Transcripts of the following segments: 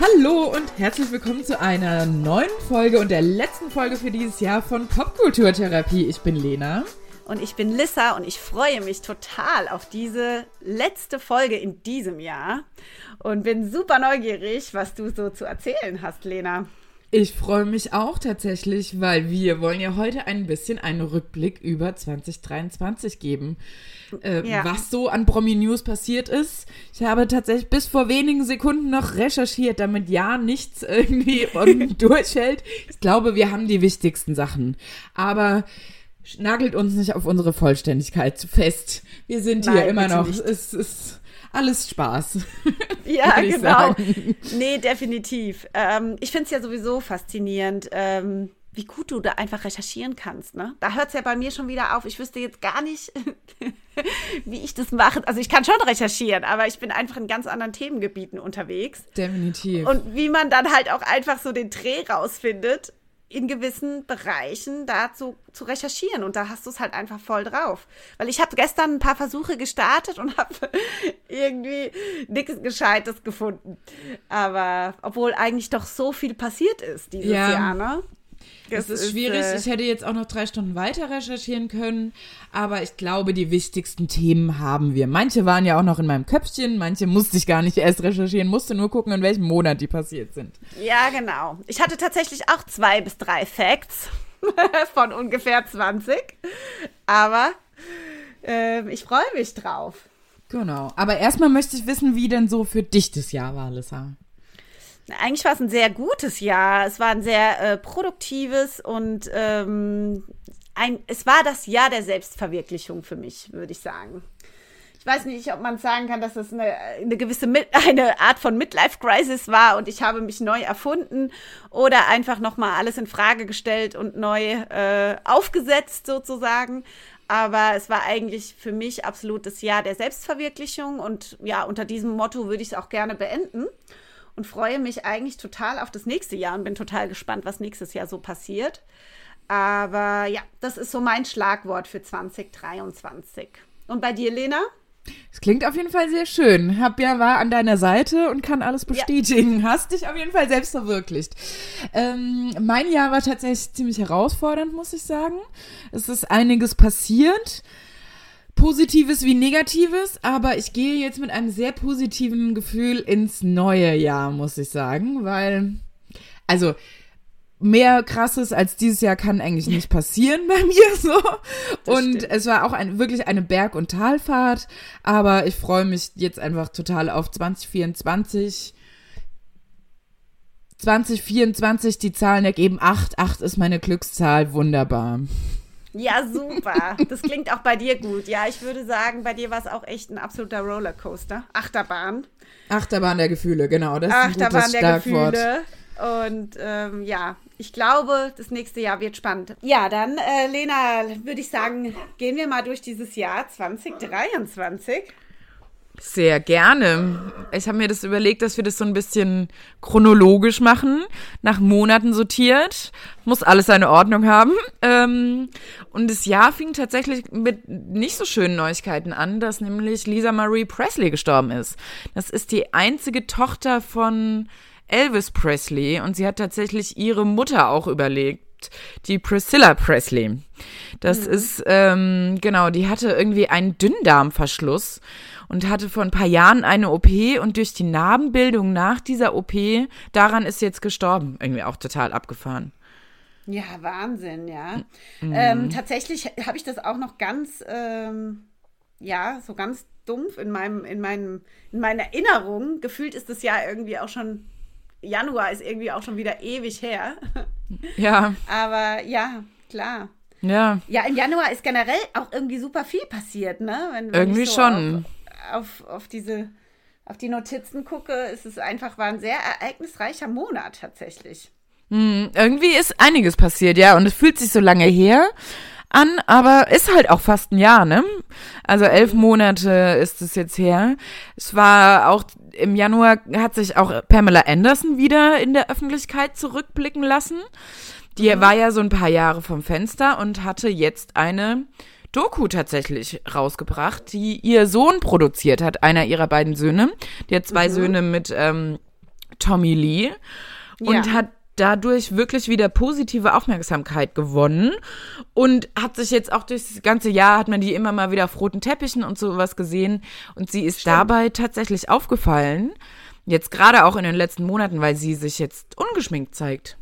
Hallo und herzlich willkommen zu einer neuen Folge und der letzten Folge für dieses Jahr von Popkulturtherapie. Ich bin Lena. Und ich bin Lissa und ich freue mich total auf diese letzte Folge in diesem Jahr und bin super neugierig, was du so zu erzählen hast, Lena. Ich freue mich auch tatsächlich, weil wir wollen ja heute ein bisschen einen Rückblick über 2023 geben. Äh, ja. Was so an Promi News passiert ist. Ich habe tatsächlich bis vor wenigen Sekunden noch recherchiert, damit ja nichts irgendwie durchhält. Ich glaube, wir haben die wichtigsten Sachen. Aber nagelt uns nicht auf unsere Vollständigkeit fest. Wir sind Nein, hier immer noch. Es ist alles Spaß. Ja, genau. Nee, definitiv. Ähm, ich finde es ja sowieso faszinierend, ähm, wie gut du da einfach recherchieren kannst. Ne? Da hört es ja bei mir schon wieder auf. Ich wüsste jetzt gar nicht, wie ich das mache. Also ich kann schon recherchieren, aber ich bin einfach in ganz anderen Themengebieten unterwegs. Definitiv. Und wie man dann halt auch einfach so den Dreh rausfindet, in gewissen Bereichen dazu zu recherchieren und da hast du es halt einfach voll drauf. Weil ich habe gestern ein paar Versuche gestartet und habe irgendwie nichts Gescheites gefunden. Aber obwohl eigentlich doch so viel passiert ist dieses ja. Jahr, ne? Es ist, ist schwierig. Äh, ich hätte jetzt auch noch drei Stunden weiter recherchieren können, aber ich glaube, die wichtigsten Themen haben wir. Manche waren ja auch noch in meinem Köpfchen, manche musste ich gar nicht erst recherchieren, musste nur gucken, in welchem Monat die passiert sind. Ja, genau. Ich hatte tatsächlich auch zwei bis drei Facts von ungefähr 20, aber äh, ich freue mich drauf. Genau. Aber erstmal möchte ich wissen, wie denn so für dich das Jahr war, Lissa. Eigentlich war es ein sehr gutes Jahr. Es war ein sehr äh, produktives und ähm, ein, es war das Jahr der Selbstverwirklichung für mich, würde ich sagen. Ich weiß nicht, ob man sagen kann, dass es eine, eine gewisse eine Art von Midlife Crisis war und ich habe mich neu erfunden oder einfach noch mal alles in Frage gestellt und neu äh, aufgesetzt sozusagen. Aber es war eigentlich für mich absolut das Jahr der Selbstverwirklichung und ja, unter diesem Motto würde ich es auch gerne beenden und freue mich eigentlich total auf das nächste Jahr und bin total gespannt, was nächstes Jahr so passiert. Aber ja, das ist so mein Schlagwort für 2023. Und bei dir, Lena? Es klingt auf jeden Fall sehr schön. Hab ja war an deiner Seite und kann alles bestätigen. Ja. Hast dich auf jeden Fall selbst verwirklicht. Ähm, mein Jahr war tatsächlich ziemlich herausfordernd, muss ich sagen. Es ist einiges passiert. Positives wie Negatives, aber ich gehe jetzt mit einem sehr positiven Gefühl ins neue Jahr, muss ich sagen, weil, also, mehr krasses als dieses Jahr kann eigentlich nicht passieren bei mir so. und stimmt. es war auch ein, wirklich eine Berg- und Talfahrt, aber ich freue mich jetzt einfach total auf 2024. 2024, die Zahlen ergeben 8. 8 ist meine Glückszahl, wunderbar. Ja, super. Das klingt auch bei dir gut. Ja, ich würde sagen, bei dir war es auch echt ein absoluter Rollercoaster. Achterbahn. Achterbahn der Gefühle, genau. Das ist Achterbahn ein gutes der Gefühle. Und ähm, ja, ich glaube, das nächste Jahr wird spannend. Ja, dann, äh, Lena, würde ich sagen, gehen wir mal durch dieses Jahr 2023. Sehr gerne. Ich habe mir das überlegt, dass wir das so ein bisschen chronologisch machen, nach Monaten sortiert. Muss alles seine Ordnung haben. Ähm, und das Jahr fing tatsächlich mit nicht so schönen Neuigkeiten an, dass nämlich Lisa Marie Presley gestorben ist. Das ist die einzige Tochter von Elvis Presley und sie hat tatsächlich ihre Mutter auch überlegt die Priscilla Presley. Das mhm. ist, ähm, genau, die hatte irgendwie einen Dünndarmverschluss und hatte vor ein paar Jahren eine OP und durch die Narbenbildung nach dieser OP, daran ist sie jetzt gestorben. Irgendwie auch total abgefahren. Ja, Wahnsinn, ja. Mhm. Ähm, tatsächlich habe ich das auch noch ganz, ähm, ja, so ganz dumpf in meinem, in meinem, in meiner Erinnerung. Gefühlt ist das ja irgendwie auch schon, Januar ist irgendwie auch schon wieder ewig her. Ja. Aber ja, klar. Ja. Ja, im Januar ist generell auch irgendwie super viel passiert, ne? Wenn, wenn irgendwie so schon. Auf, auf, auf diese, auf die Notizen gucke, ist es einfach, war ein sehr ereignisreicher Monat tatsächlich. Hm, irgendwie ist einiges passiert, ja, und es fühlt sich so lange her an, aber ist halt auch fast ein Jahr, ne? Also elf Monate ist es jetzt her. Es war auch im Januar hat sich auch Pamela Anderson wieder in der Öffentlichkeit zurückblicken lassen. Die mhm. war ja so ein paar Jahre vom Fenster und hatte jetzt eine Doku tatsächlich rausgebracht, die ihr Sohn produziert hat, einer ihrer beiden Söhne. Die hat zwei mhm. Söhne mit ähm, Tommy Lee und Ja. hat dadurch wirklich wieder positive Aufmerksamkeit gewonnen und hat sich jetzt auch durch das ganze Jahr hat man die immer mal wieder auf roten Teppichen und sowas gesehen und sie ist dabei tatsächlich aufgefallen, jetzt gerade auch in den letzten Monaten, weil sie sich jetzt ungeschminkt zeigt.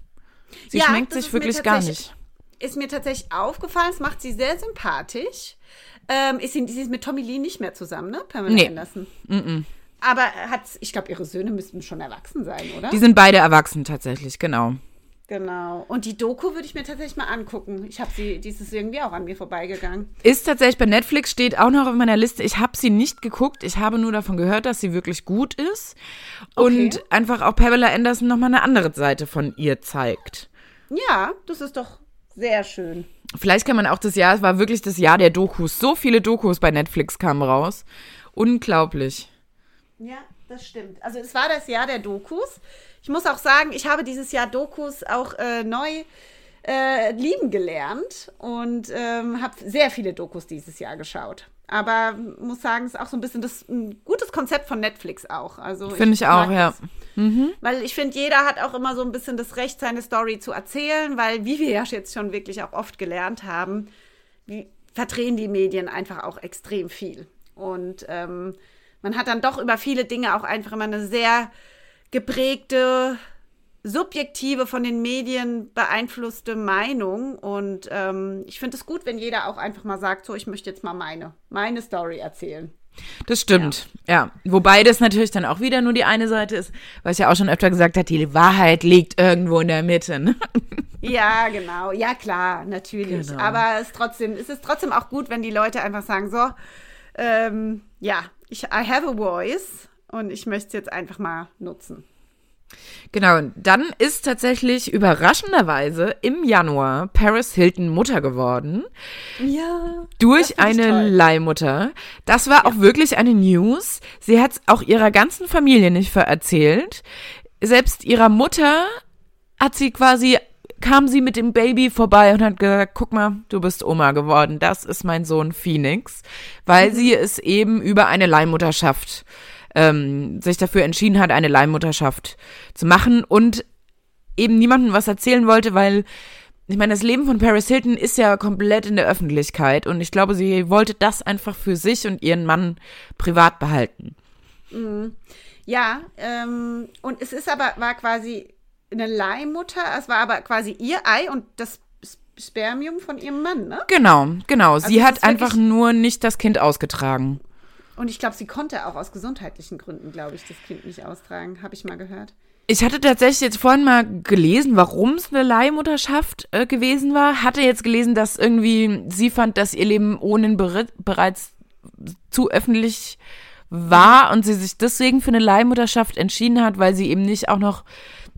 Sie Ja, schminkt sich wirklich gar nicht. Ist mir tatsächlich aufgefallen, es macht sie sehr sympathisch. Ähm, ist, sie, sie ist mit Tommy Lee nicht mehr zusammen, ne? Pamela Nee. Anderson. Aber hat, ich glaube, ihre Söhne müssten schon erwachsen sein, oder? Die sind beide erwachsen tatsächlich, genau. Genau. Und die Doku würde ich mir tatsächlich mal angucken. Ich habe sie, die ist irgendwie auch an mir vorbeigegangen. Ist tatsächlich bei Netflix, steht auch noch auf meiner Liste. Ich habe sie nicht geguckt. Ich habe nur davon gehört, dass sie wirklich gut ist. Und Okay. einfach auch Pamela Anderson nochmal eine andere Seite von ihr zeigt. Ja, das ist doch sehr schön. Vielleicht kann man auch das Jahr, es war wirklich das Jahr der Dokus. So viele Dokus bei Netflix kamen raus. Unglaublich. Ja, das stimmt. Also es war das Jahr der Dokus. Ich muss auch sagen, ich habe dieses Jahr Dokus auch äh, neu äh, lieben gelernt und ähm, habe sehr viele Dokus dieses Jahr geschaut. Aber muss sagen, es ist auch so ein bisschen das ein gutes Konzept von Netflix auch. Also Finde ich auch, mag ja. das. Weil ich finde, jeder hat auch immer so ein bisschen das Recht, seine Story zu erzählen, weil, wie wir ja jetzt schon wirklich auch oft gelernt haben, wie, verdrehen die Medien einfach auch extrem viel. Und ähm, man hat dann doch über viele Dinge auch einfach immer eine sehr geprägte, subjektive, von den Medien beeinflusste Meinung. Und ähm, ich finde es gut, wenn jeder auch einfach mal sagt, so, ich möchte jetzt mal meine, meine Story erzählen. Das stimmt, ja. Wobei das natürlich dann auch wieder nur die eine Seite ist, weil ich ja auch schon öfter gesagt habe, die Wahrheit liegt irgendwo in der Mitte. Ne? Ja, genau. Ja, klar, natürlich. Genau. Aber es, trotzdem, es ist trotzdem auch gut, wenn die Leute einfach sagen, so, ähm, ja, ich I have a voice und ich möchte es jetzt einfach mal nutzen. Genau, und dann ist tatsächlich überraschenderweise im Januar Paris Hilton Mutter geworden. Ja. durch eine. Leihmutter. Das war auch wirklich eine News. Sie hat auch ihrer ganzen Familie nicht vererzählt. Selbst ihrer Mutter hat sie quasi, kam sie mit dem Baby vorbei und hat gesagt, guck mal, du bist Oma geworden. Das ist mein Sohn Phoenix. Weil sie es eben über eine Leihmutterschaft ähm, sich dafür entschieden hat, eine Leihmutterschaft zu machen und eben niemandem was erzählen wollte, weil ich meine, das Leben von Paris Hilton ist ja komplett in der Öffentlichkeit und ich glaube, sie wollte das einfach für sich und ihren Mann privat behalten. Ja, ähm, und es ist aber, war quasi eine Leihmutter, es war aber quasi ihr Ei und das Spermium von ihrem Mann, ne? Genau, genau. Sie es hat einfach nur nicht das Kind ausgetragen. Und ich glaube, sie konnte auch aus gesundheitlichen Gründen, glaube ich, das Kind nicht austragen, habe ich mal gehört. Ich hatte tatsächlich jetzt vorhin mal gelesen, warum es eine Leihmutterschaft äh, gewesen war. Hatte jetzt gelesen, dass irgendwie sie fand, dass ihr Leben ohne bere- bereits zu öffentlich war und sie sich deswegen für eine Leihmutterschaft entschieden hat, weil sie eben nicht auch noch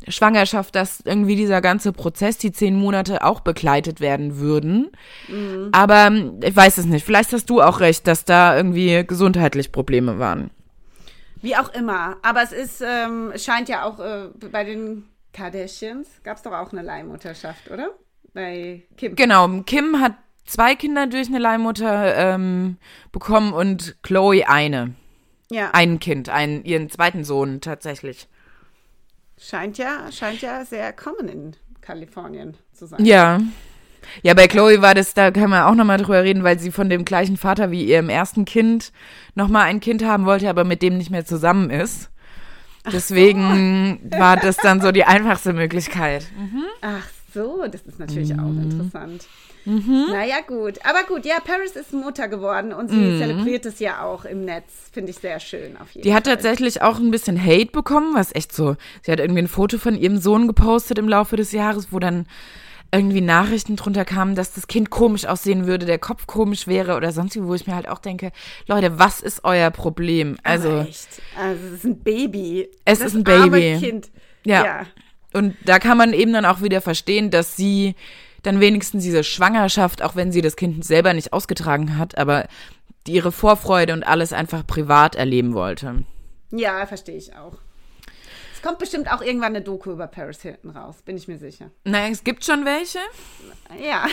Schwangerschaft, dass irgendwie dieser ganze Prozess, die zehn Monate auch begleitet werden würden. Aber ähm, ich weiß es nicht. Vielleicht hast du auch recht, dass da irgendwie gesundheitlich Probleme waren. Wie auch immer. Aber es ist, ähm, scheint ja auch äh, bei den Kardashians, gab es doch auch eine Leihmutterschaft, oder? Bei Kim. Genau, Kim hat zwei Kinder durch eine Leihmutter ähm, bekommen und Chloe eine. Ja, Ein Kind, einen, ihren zweiten Sohn tatsächlich. Scheint ja, scheint ja sehr common in Kalifornien zu sein. Ja. Ja, bei Chloe war das, da kann man auch nochmal drüber reden, weil sie von dem gleichen Vater wie ihrem ersten Kind nochmal ein Kind haben wollte, aber mit dem nicht mehr zusammen ist. Deswegen war das dann so die einfachste Möglichkeit. Ach so, das ist natürlich auch Mhm. Naja, gut. Aber gut, ja, Paris ist Mutter geworden und sie zelebriert es ja auch im Netz. Finde ich sehr schön auf jeden Mhm. Die hat Fall. tatsächlich auch ein bisschen Hate bekommen, was echt so. Sie hat irgendwie ein Foto von ihrem Sohn gepostet im Laufe des Jahres, wo dann irgendwie Nachrichten drunter kamen, dass das Kind komisch aussehen würde, der Kopf komisch wäre oder sonst wie, wo ich mir halt auch denke, Leute, was ist euer Problem? Also. Also, es ist ein Baby. Es das ist ein Baby. Kind. Ja. ja. und da kann man eben dann auch wieder verstehen, dass sie dann wenigstens diese Schwangerschaft, auch wenn sie das Kind selber nicht ausgetragen hat, aber die ihre Vorfreude und alles einfach privat erleben wollte. Ja, verstehe ich auch. Es kommt bestimmt auch irgendwann eine Doku über Paris Hilton raus, bin ich mir sicher. Naja, es gibt schon welche. Ja.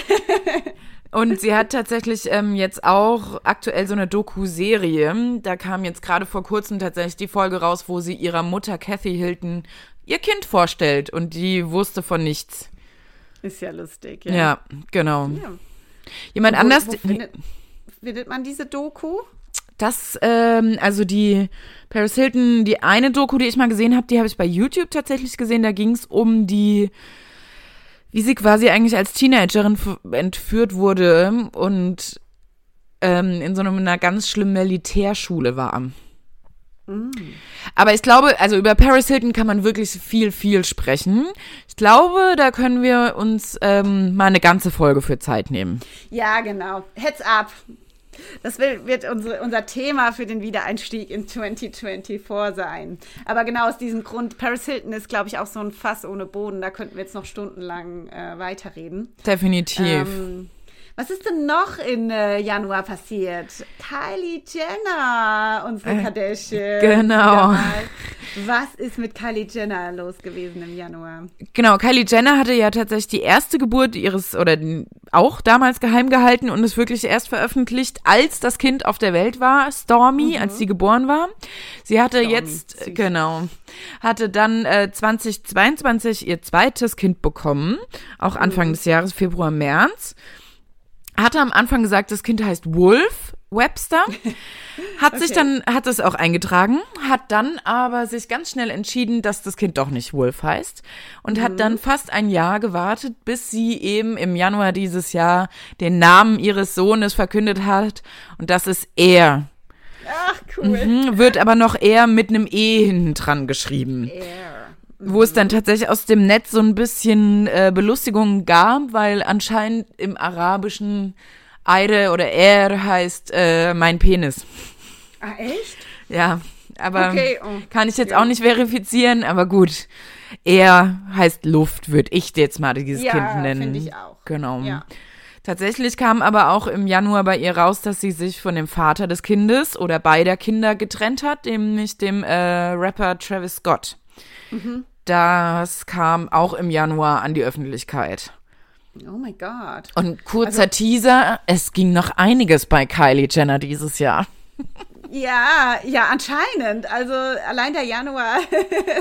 Und sie hat tatsächlich ähm, jetzt auch aktuell so eine Doku-Serie. Da kam jetzt gerade vor kurzem tatsächlich die Folge raus, wo sie ihrer Mutter Kathy Hilton ihr Kind vorstellt und die wusste von nichts. Ist ja lustig. Ja, genau. Ja. Jemand Wo- anders, Wo findet, findet man diese Doku? das, ähm, also die Paris Hilton, die eine Doku, die ich mal gesehen habe, die habe ich bei YouTube tatsächlich gesehen. Da ging es um die, wie sie quasi eigentlich als Teenagerin entführt wurde und ähm, in so einer ganz schlimmen Militärschule war. Aber ich glaube, also über Paris Hilton kann man wirklich viel, viel sprechen. Ich glaube, da können wir uns ähm, mal eine ganze Folge für Zeit nehmen. Ja, genau. Heads up. Das wird unsere, unser Thema für den Wiedereinstieg in 2024 sein. Aber genau aus diesem Grund, Paris Hilton ist, glaube ich, auch so ein Fass ohne Boden. Da könnten wir jetzt noch stundenlang äh, weiterreden. Definitiv. Ähm, was ist denn noch im äh, Januar passiert? Kylie Jenner, unsere Kardashian. Äh, genau. wieder mal. Was ist mit Kylie Jenner los gewesen im Januar? Genau, Kylie Jenner hatte ja tatsächlich die erste Geburt ihres, oder auch damals geheim gehalten und es wirklich erst veröffentlicht, als das Kind auf der Welt war, Stormy, als sie geboren war. Sie hatte Stormy, jetzt, süß. genau, hatte dann äh, 2022 ihr zweites Kind bekommen, auch Anfang des Jahres, Februar, März. Hatte am Anfang gesagt, das Kind heißt Wolf Webster. Hat sich Okay. dann, hat es auch eingetragen, hat dann aber sich ganz schnell entschieden, dass das Kind doch nicht Wolf heißt und hat dann fast ein Jahr gewartet, bis sie eben im Januar dieses Jahr den Namen ihres Sohnes verkündet hat und das ist er. Ach, cool. Hm, Wird aber noch eher mit einem E hinten dran geschrieben. Air. Wo es dann tatsächlich aus dem Netz so ein bisschen äh, Belustigung gab, weil anscheinend im Arabischen Eire oder Er heißt äh, mein Penis. Ah, echt? Ja, aber Okay, oh. kann ich jetzt Ja. auch nicht verifizieren, aber gut. Er heißt Luft, würde ich jetzt mal dieses Ja, Kind nennen. finde ich auch. Genau. Ja. Tatsächlich kam aber auch im Januar bei ihr raus, dass sie sich von dem Vater des Kindes oder beider Kinder getrennt hat, nämlich dem äh, Rapper Travis Scott. Mhm. Das kam auch im Januar an die Öffentlichkeit. Oh mein Gott. Und kurzer Also Teaser, es ging noch einiges bei Kylie Jenner dieses Jahr. Ja, ja, anscheinend. Also allein der Januar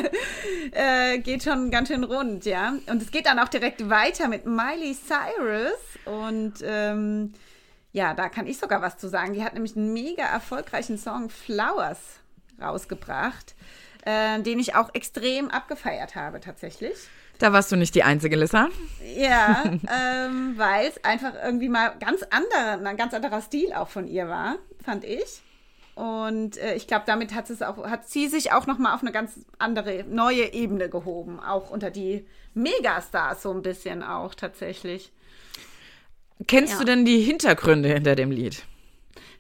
äh, geht schon ganz schön rund, ja. Und es geht dann auch direkt weiter mit Miley Cyrus. Und ähm, ja, da kann ich sogar was zu sagen. Die hat nämlich einen mega erfolgreichen Song Flowers rausgebracht, äh, den ich auch extrem abgefeiert habe tatsächlich. Da warst du nicht die einzige, Lissa. Ja, ähm, weil es einfach irgendwie mal ganz andere, ein ganz anderer Stil auch von ihr war, fand ich. Und äh, ich glaube, damit hat, es auch, hat sie sich auch noch mal auf eine ganz andere, neue Ebene gehoben. Auch unter die Megastars so ein bisschen auch tatsächlich. Kennst Ja. du denn die Hintergründe hinter dem Lied?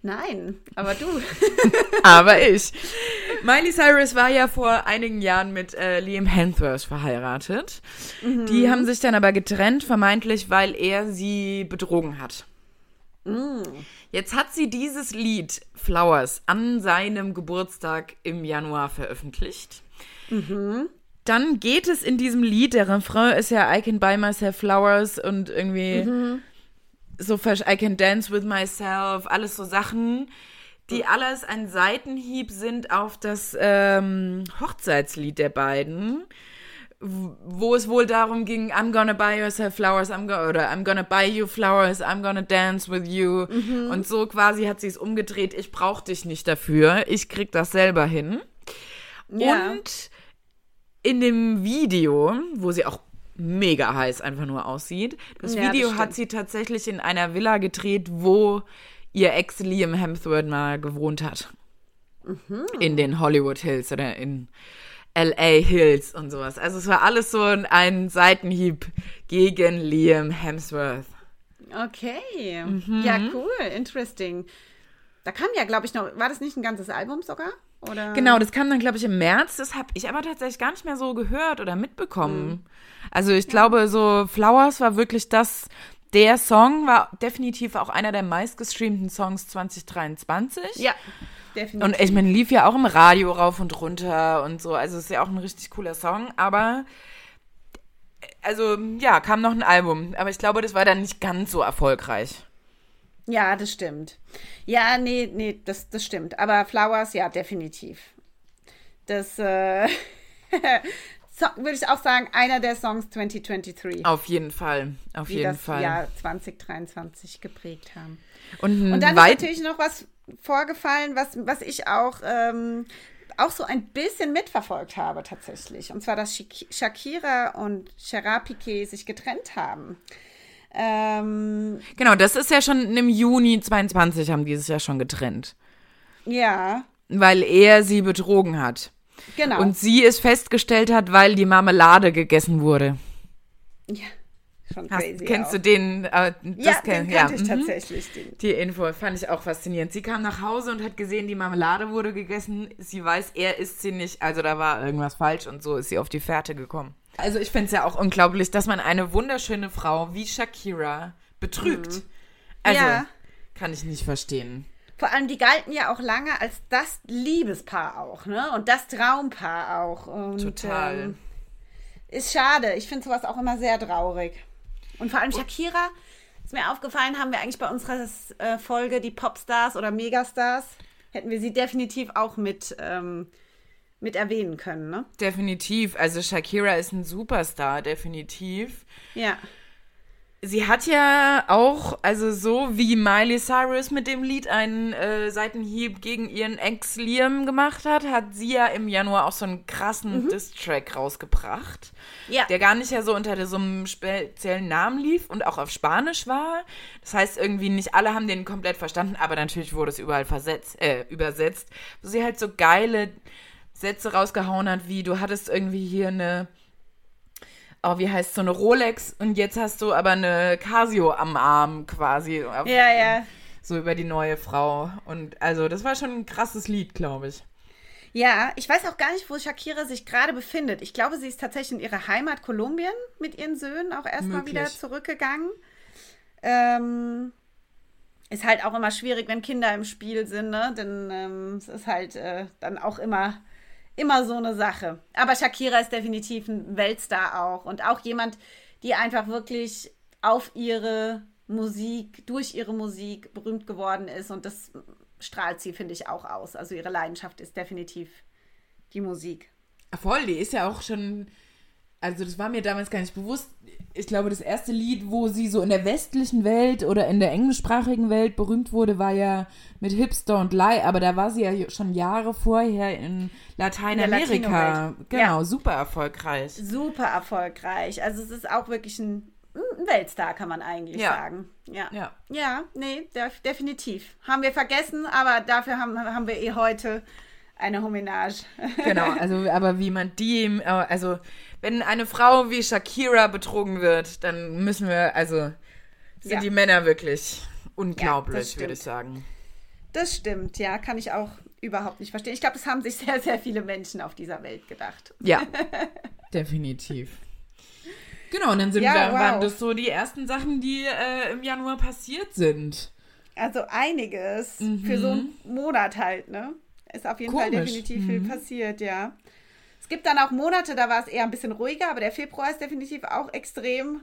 Nein, aber du. Aber ich. Miley Cyrus war ja vor einigen Jahren mit äh, Liam Hemsworth verheiratet. Die haben sich dann aber getrennt, vermeintlich, weil er sie betrogen hat. Jetzt hat sie dieses Lied Flowers an seinem Geburtstag im Januar veröffentlicht. Dann geht es in diesem Lied, der Refrain ist ja I can buy myself flowers und irgendwie so versch- I can dance with myself, alles so Sachen, die alles ein Seitenhieb sind auf das ähm, Hochzeitslied der beiden, wo es wohl darum ging, I'm gonna buy yourself flowers, I'm go oder I'm gonna buy you flowers, I'm gonna dance with you. Und so quasi hat sie es umgedreht, ich brauch dich nicht dafür, ich krieg das selber hin. Ja. Und in dem Video, wo sie auch mega heiß einfach nur aussieht, das Ja, das Video stimmt. hat sie tatsächlich in einer Villa gedreht, wo ihr Ex Liam Hemsworth mal gewohnt hat. Mhm. In den Hollywood Hills oder in LA Hills und sowas. Also es war alles so ein, Seitenhieb gegen Liam Hemsworth. Okay. Mhm. Ja, cool. Interesting. Da kam ja, glaube ich, noch, war das nicht ein ganzes Album sogar? Oder? Genau, das kam dann, glaube ich, im März. Das habe ich aber tatsächlich gar nicht mehr so gehört oder mitbekommen. Also ich glaube, so Flowers war wirklich das, der Song war definitiv auch einer der meistgestreamten Songs 2023. Ja, definitiv. Und ich meine, lief ja auch im Radio rauf und runter und so. Also ist ja auch ein richtig cooler Song, aber also ja, kam noch ein Album, aber ich glaube, das war dann nicht ganz so erfolgreich. Ja, das stimmt. Ja, nee, nee, das, das stimmt. Aber Flowers, ja, definitiv. Das äh, so, würde ich auch sagen, einer der Songs 2023. Auf jeden Fall, auf die jeden das Fall. Jahr 2023 geprägt haben. Und, Und dann ist natürlich noch was vorgefallen, was, was ich auch, ähm, auch so ein bisschen mitverfolgt habe tatsächlich. Und zwar, dass Shak- Shakira und Gerard Piquet sich getrennt haben. Ähm, Genau, das ist ja schon im Juni 22 haben dieses Jahr schon getrennt, ja, weil er sie betrogen hat. Genau. Und sie es festgestellt hat, weil die Marmelade gegessen wurde. ja, schon Hast, crazy. kennst auch. du den? Äh, das Ja, kenn- den kannte ich mhm. tatsächlich. Den. Die Info fand ich auch faszinierend. Sie kam nach Hause und hat gesehen, die Marmelade wurde gegessen. Sie weiß, er isst sie nicht. Also da war irgendwas falsch und so ist sie auf die Fährte gekommen. Also ich finde es ja auch unglaublich, dass man eine wunderschöne Frau wie Shakira betrügt. Also Mhm. Ja. kann ich nicht verstehen. Vor allem, die galten ja auch lange als das Liebespaar auch, ne? Und das Traumpaar auch. Und, Total. Ähm, ist schade. Ich finde sowas auch immer sehr traurig. Und vor allem Shakira, ist mir aufgefallen, haben wir eigentlich bei unserer äh, Folge die Popstars oder Megastars, hätten wir sie definitiv auch mit, ähm, mit erwähnen können, ne? Definitiv. Also Shakira ist ein Superstar, definitiv. Ja. Sie hat ja auch, also so wie Miley Cyrus mit dem Lied einen äh, Seitenhieb gegen ihren Ex Liam gemacht hat, hat sie ja im Januar auch so einen krassen Diss-Track rausgebracht. Ja. Der gar nicht ja so unter so einem speziellen Namen lief und auch auf Spanisch war. Das heißt, irgendwie nicht alle haben den komplett verstanden, aber natürlich wurde es überall versetzt, äh, übersetzt. Wo sie halt so geile Sätze rausgehauen hat, wie du hattest irgendwie hier eine oh, wie heißt so eine Rolex und jetzt hast du aber eine Casio am Arm quasi. Ja, ja. So über die neue Frau. Und also, das war schon ein krasses Lied, glaube ich. Ja, ich weiß auch gar nicht, wo Shakira sich gerade befindet. Ich glaube, sie ist tatsächlich in ihrer Heimat Kolumbien mit ihren Söhnen auch erstmal wieder zurückgegangen. Ähm, ist halt auch immer schwierig, wenn Kinder im Spiel sind, ne? Denn ähm, es ist halt äh, dann auch immer, immer so eine Sache. Aber Shakira ist definitiv ein Weltstar auch und auch jemand, die einfach wirklich auf ihre Musik, durch ihre Musik berühmt geworden ist und das strahlt sie, finde ich, auch aus. Also ihre Leidenschaft ist definitiv die Musik. Voll, die ist ja auch schon. Also, das war mir damals gar nicht bewusst. Ich glaube, das erste Lied, wo sie so in der westlichen Welt oder in der englischsprachigen Welt berühmt wurde, war ja mit Hips Don't Lie. Aber da war sie ja schon Jahre vorher in Lateinamerika. Latino-Welt. Genau, Ja. super erfolgreich. Super erfolgreich. Also es ist auch wirklich ein, ein Weltstar, kann man eigentlich Ja. sagen. Ja. Ja. Ja, nee, def definitiv. Haben wir vergessen, aber dafür haben, haben wir eh heute eine Homenage. Genau, also aber wie man die, äh, also wenn eine Frau wie Shakira betrogen wird, dann müssen wir, also sind Ja. die Männer wirklich unglaublich, das würde ich sagen. Das stimmt, ja, kann ich auch überhaupt nicht verstehen. Ich glaube, das haben sich sehr, sehr viele Menschen auf dieser Welt gedacht. Ja, definitiv. Genau, und dann sind Ja, wir, wow. waren das so die ersten Sachen, die äh, im Januar passiert sind. Also einiges für so einen Monat halt, ne? Ist auf jeden Fall Komisch. definitiv viel passiert, ja. Es gibt dann auch Monate, da war es eher ein bisschen ruhiger, aber der Februar ist definitiv auch extrem.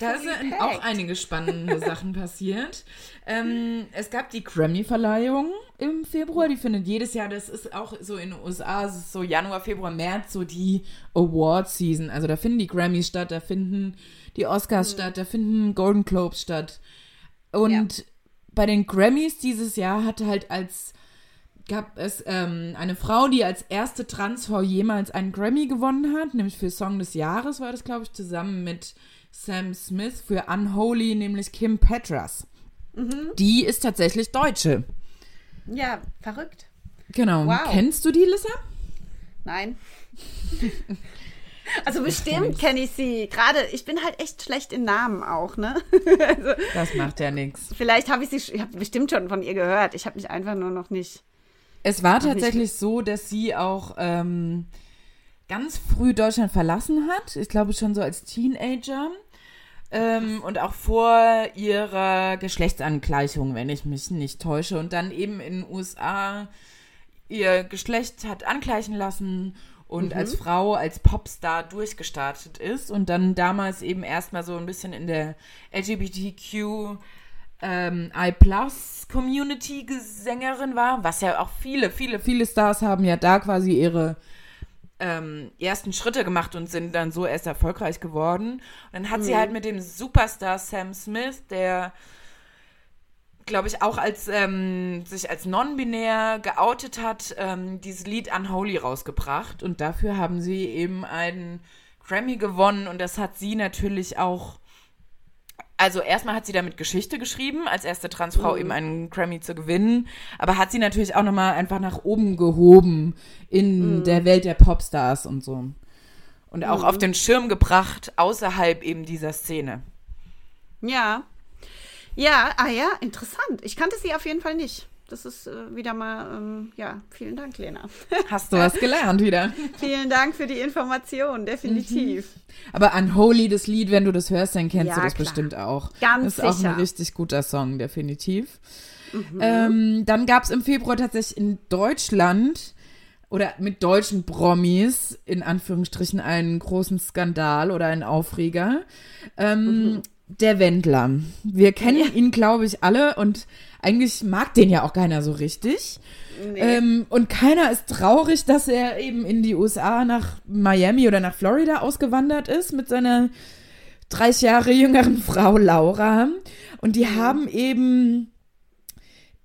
Da sind packed. auch einige spannende Sachen passiert. Ähm, es gab die Grammy-Verleihung im Februar, die findet jedes Jahr, das ist auch so in den USA, es ist so Januar, Februar, März, so die Award-Season. Also da finden die Grammys statt, da finden die Oscars statt, da finden Golden Globes statt. Und bei den Grammys dieses Jahr hatte halt als gab es ähm, eine Frau, die als erste Transfrau jemals einen Grammy gewonnen hat, nämlich für Song des Jahres war das, glaube ich, zusammen mit Sam Smith für Unholy, nämlich Kim Petras. Die ist tatsächlich Deutsche. Ja, verrückt. Genau. Wow. Kennst du die, Lissa? Nein. Also bestimmt kenne ich sie. Gerade, ich bin halt echt schlecht in Namen auch, ne? also, Das macht ja nichts. vielleicht habe ich sie, ich habe bestimmt schon von ihr gehört. Ich habe mich einfach nur noch nicht. Es war ich- tatsächlich so, dass sie auch ähm, ganz früh Deutschland verlassen hat. Ich glaube schon so als Teenager. Ähm, und auch vor ihrer Geschlechtsangleichung, wenn ich mich nicht täusche. Und dann eben in den USA ihr Geschlecht hat angleichen lassen und als Frau, als Popstar durchgestartet ist und dann damals eben erstmal so ein bisschen in der LGBTQ ähm, I Plus Community Sängerin war, was ja auch viele, viele, viele Stars haben ja da quasi ihre ähm, ersten Schritte gemacht und sind dann so erst erfolgreich geworden. Und dann hat sie halt mit dem Superstar Sam Smith, der glaube ich, auch als ähm, sich als non-binär geoutet hat, ähm, dieses Lied Unholy rausgebracht. Und dafür haben sie eben einen Grammy gewonnen. Und das hat sie natürlich auch. Also erstmal hat sie damit Geschichte geschrieben, als erste Transfrau eben einen Grammy zu gewinnen, aber hat sie natürlich auch nochmal einfach nach oben gehoben in der Welt der Popstars und so. Und auch auf den Schirm gebracht, außerhalb eben dieser Szene. Ja. Ja, ah ja, interessant. Ich kannte sie auf jeden Fall nicht. Das ist äh, wieder mal, ähm, ja, vielen Dank, Lena. Hast du was gelernt wieder? vielen Dank für die Information, definitiv. Aber Unholy, das Lied, wenn du das hörst, dann kennst Ja, du das klar. bestimmt auch. Ganz Das ist auch sicher. ein richtig guter Song, definitiv. Mhm. Ähm, dann gab es im Februar tatsächlich in Deutschland oder mit deutschen Promis in Anführungsstrichen einen großen Skandal oder einen Aufreger. Ähm, Mhm. Der Wendler. Wir kennen ihn, glaube ich, alle und eigentlich mag den ja auch keiner so richtig. Nee. Ähm, und keiner ist traurig, dass er eben in die USA nach Miami oder nach Florida ausgewandert ist mit seiner 30 Jahre jüngeren Frau Laura. Und die haben eben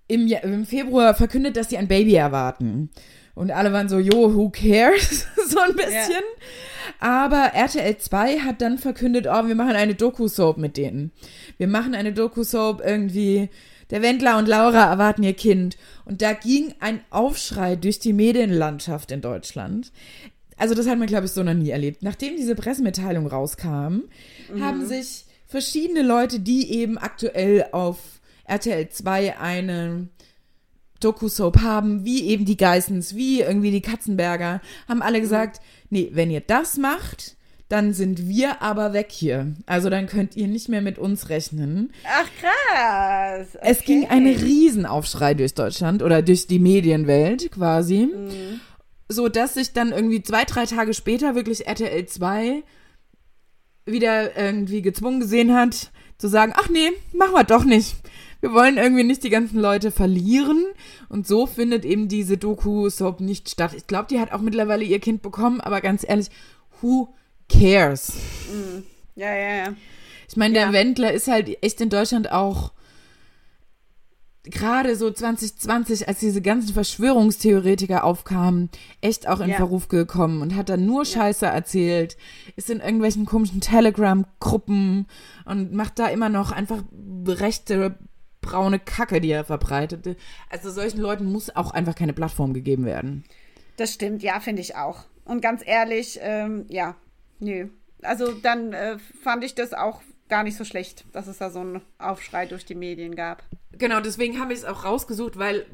im, Ja- im Februar verkündet, dass sie ein Baby erwarten. Und alle waren so, jo, who cares? so ein bisschen. Aber RTL 2 hat dann verkündet, oh, wir machen eine Doku-Soap mit denen. Wir machen eine Doku-Soap irgendwie. Der Wendler und Laura erwarten ihr Kind. Und da ging ein Aufschrei durch die Medienlandschaft in Deutschland. Also das hat man, glaube ich, so noch nie erlebt. Nachdem diese Pressemitteilung rauskam, haben sich verschiedene Leute, die eben aktuell auf RTL 2 eine Doku-Soap haben, wie eben die Geissens, wie irgendwie die Katzenberger, haben alle gesagt, nee, wenn ihr das macht, dann sind wir aber weg hier. Also dann könnt ihr nicht mehr mit uns rechnen. Ach, krass. Es Okay. ging ein Riesenaufschrei durch Deutschland oder durch die Medienwelt quasi, Mhm. so dass sich dann irgendwie zwei, drei Tage später wirklich RTL 2 wieder irgendwie gezwungen gesehen hat, zu sagen, ach nee, machen wir doch nicht. Wir wollen irgendwie nicht die ganzen Leute verlieren. Und so findet eben diese Doku-Soap nicht statt. Ich glaube, die hat auch mittlerweile ihr Kind bekommen, aber ganz ehrlich, who cares? Ja, ja, ja. Ich meine, der Ja. Wendler ist halt echt in Deutschland auch gerade so 2020, als diese ganzen Verschwörungstheoretiker aufkamen, echt auch in Ja. Verruf gekommen und hat dann nur Scheiße erzählt, ist in irgendwelchen komischen Telegram-Gruppen und macht da immer noch einfach rechte braune Kacke, die er verbreitet. Also solchen Leuten muss auch einfach keine Plattform gegeben werden. Das stimmt, ja, finde ich auch. Und ganz ehrlich, ähm, ja, nö. Also dann äh, fand ich das auch gar nicht so schlecht, dass es da so einen Aufschrei durch die Medien gab. Genau, deswegen habe ich es auch rausgesucht, weil,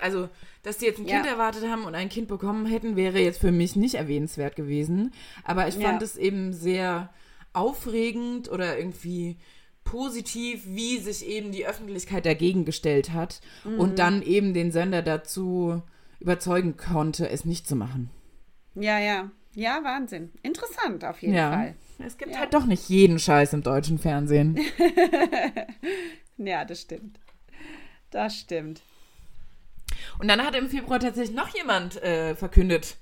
also, dass die jetzt ein Ja. Kind erwartet haben und ein Kind bekommen hätten, wäre jetzt für mich nicht erwähnenswert gewesen. Aber ich fand Ja. es eben sehr aufregend oder irgendwie positiv, wie sich eben die Öffentlichkeit dagegen gestellt hat Mhm. und dann eben den Sender dazu überzeugen konnte, es nicht zu machen. Ja, ja. Ja, Wahnsinn. Interessant auf jeden ja. Fall. Es gibt Ja. halt doch nicht jeden Scheiß im deutschen Fernsehen. Ja, das stimmt. Das stimmt. Und dann hat im Februar tatsächlich noch jemand äh, verkündet,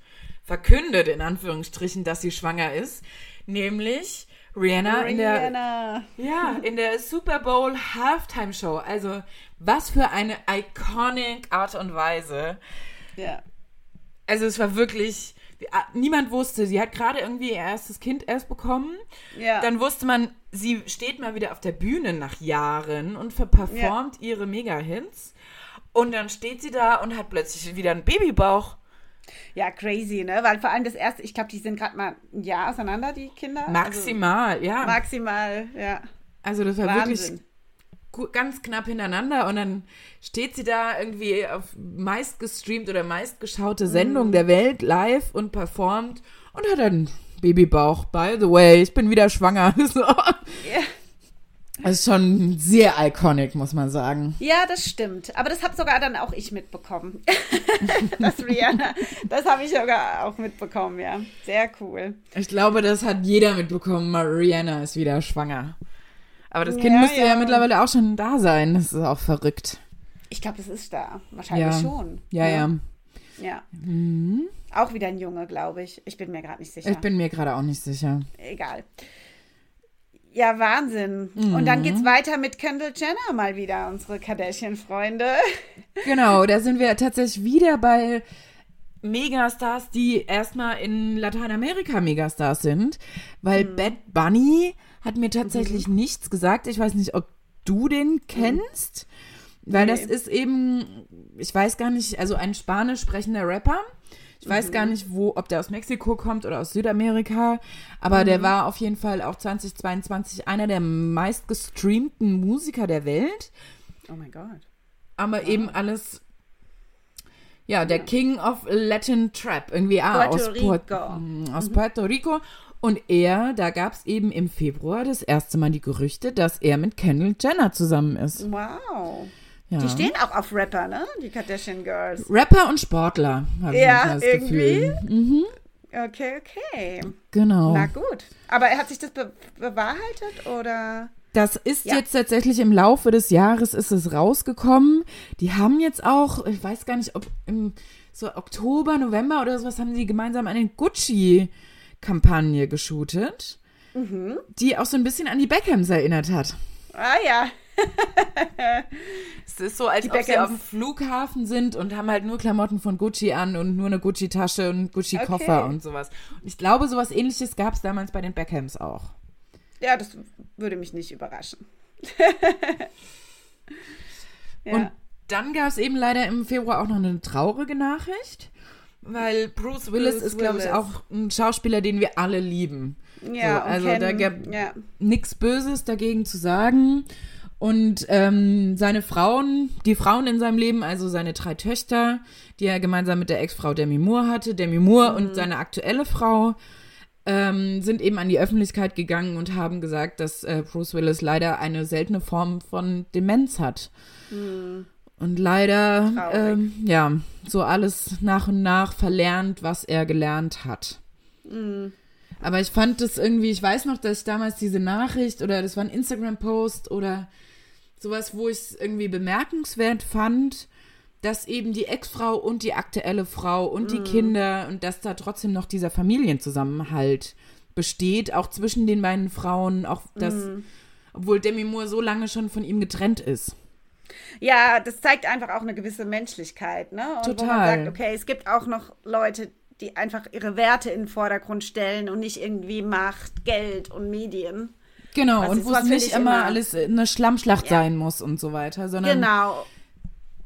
verkündet in Anführungsstrichen, dass sie schwanger ist, nämlich Rihanna, in der Rihanna. ja in der Super Bowl Halftime Show. Also was für eine iconic Art und Weise. Ja. Also es war wirklich ah, niemand wusste, sie hat gerade irgendwie ihr erstes Kind erst bekommen. Ja. Dann wusste man, sie steht mal wieder auf der Bühne nach Jahren und performt ihre Mega-Hits. Und dann steht sie da und hat plötzlich wieder einen Babybauch. Ja, crazy, ne? Weil vor allem das erste, ich glaube, die sind gerade mal ein Jahr auseinander, die Kinder. Maximal, ja. Also, maximal, ja. Also das war wirklich Wahnsinn. gu- ganz knapp hintereinander und dann steht sie da irgendwie auf meistgestreamt oder meistgeschaute Mhm. Sendung der Welt live und performt und hat einen Babybauch. By the way, ich bin wieder schwanger. So. Ja. Das ist schon sehr iconic, muss man sagen. Ja, das stimmt. Aber das habe sogar dann auch ich mitbekommen. das Rihanna, das habe ich sogar auch mitbekommen, ja. Sehr cool. Ich glaube, das hat jeder mitbekommen. Rihanna ist wieder schwanger. Aber das Kind Ja, müsste ja. ja. mittlerweile auch schon da sein. Das ist auch verrückt. Ich glaube, das ist da. Wahrscheinlich Ja. schon. Ja, ja. Ja. Auch wieder ein Junge, glaube ich. Ich bin mir gerade nicht sicher. Ich bin mir gerade auch nicht sicher. Egal. Ja, Wahnsinn. Und dann geht's weiter mit Kendall Jenner mal wieder, unsere Kardashian-Freunde. Genau, da sind wir tatsächlich wieder bei Megastars, die erstmal in Lateinamerika Megastars sind, weil Mhm. Bad Bunny hat mir tatsächlich nichts gesagt. Ich weiß nicht, ob du den kennst, weil das Nee. ist eben, ich weiß gar nicht, also ein spanisch sprechender Rapper. Ich weiß Mhm. gar nicht, wo, ob der aus Mexiko kommt oder aus Südamerika, aber Mhm. der war auf jeden Fall auch 2022 einer der meistgestreamten Musiker der Welt Oh mein Gott. aber eben alles. Ja, der King of Latin Trap, irgendwie ah, Puerto aus, Puer- Rico. Mm, aus Puerto Rico. Und er, da gab es eben im Februar das erste Mal die Gerüchte, dass er mit Kendall Jenner zusammen ist. Wow. Ja. Die stehen auch auf Rapper, ne? Die Kardashian Girls. Rapper und Sportler, habe ich Ja, manchmal das irgendwie. Gefühl. Mhm, Okay, okay. genau. Na gut. Aber hat sich das be bewahrheitet oder? Das ist Ja. jetzt tatsächlich im Laufe des Jahres ist es rausgekommen. Die haben jetzt auch, ich weiß gar nicht, ob im so Oktober, November oder sowas haben sie gemeinsam eine Gucci-Kampagne geshootet, Mhm. die auch so ein bisschen an die Beckhams erinnert hat. Ah ja. Es ist so, als Die ob sie Beckhams. auf dem Flughafen sind und haben halt nur Klamotten von Gucci an und nur eine Gucci-Tasche und Gucci-Koffer Okay. und sowas. Und ich glaube, sowas ähnliches gab es damals bei den Beckhams auch. Ja, das würde mich nicht überraschen. ja. Und dann gab es eben leider im Februar auch noch eine traurige Nachricht, weil Bruce Willis Bruce ist, glaube ich, auch ein Schauspieler, den wir alle lieben. ja, so, also Ken, da gab ja. nichts Böses dagegen zu sagen. Und ähm, seine Frauen, die Frauen in seinem Leben, also seine drei Töchter, die er gemeinsam mit der Ex-Frau Demi Moore hatte, Demi Moore und seine aktuelle Frau, ähm, sind eben an die Öffentlichkeit gegangen und haben gesagt, dass äh, Bruce Willis leider eine seltene Form von Demenz hat. Und leider, ähm, ja, so alles nach und nach verlernt, was er gelernt hat. Aber ich fand das irgendwie, ich weiß noch, dass ich damals diese Nachricht oder das war ein Instagram-Post oder sowas, wo ich es irgendwie bemerkenswert fand, dass eben die Ex-Frau und die aktuelle Frau und die Kinder und dass da trotzdem noch dieser Familienzusammenhalt besteht, auch zwischen den beiden Frauen, auch das, obwohl Demi Moore so lange schon von ihm getrennt ist. Ja, das zeigt einfach auch eine gewisse Menschlichkeit, ne? Und wo man Total. sagt, okay, es gibt auch noch Leute, die einfach ihre Werte in den Vordergrund stellen und nicht irgendwie Macht, Geld und Medien. Genau, Was und ist- wo es nicht ich immer immer- alles eine Schlammschlacht Ja. sein muss und so weiter, sondern Genau.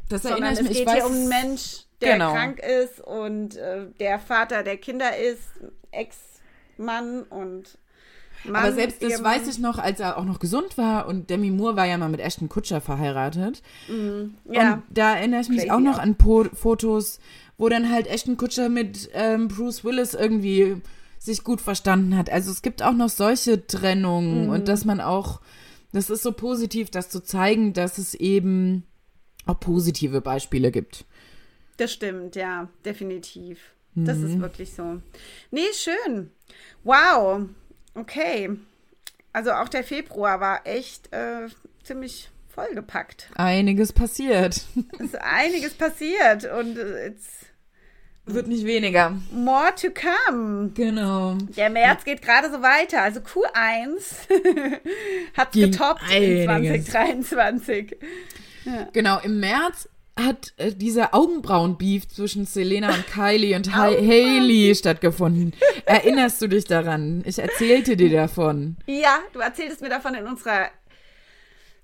das Sondern erinnert es mich, ich geht weiß, hier um einen Mensch, der Genau. krank ist und äh, der Vater der Kinder ist, Ex-Mann und Mann. Aber selbst das weiß ich noch, als er auch noch gesund war und Demi Moore war ja mal mit Ashton Kutscher verheiratet. Ja. Und da erinnere ich mich Crazy auch noch auch. an po Fotos, wo dann halt Ashton Kutscher mit ähm, Bruce Willis irgendwie sich gut verstanden hat. Also es gibt auch noch solche Trennungen Mhm. und dass man auch, das ist so positiv, das zu zeigen, dass es eben auch positive Beispiele gibt. Das stimmt, ja, definitiv. Das Mhm. ist wirklich so. Nee, schön. Wow. Okay. Also auch der Februar war echt äh, ziemlich vollgepackt. Einiges passiert. Es ist einiges passiert und äh, it's Wird nicht weniger. more to come. Genau. Der März geht gerade so weiter. Also Q1 hat getoppt in einiges. 2023. Genau, im März hat äh, dieser Augenbrauen-Beef zwischen Selena und Kylie und ha Hailey stattgefunden. Erinnerst du dich daran? Ich erzählte dir davon. Ja, du erzähltest mir davon in unserer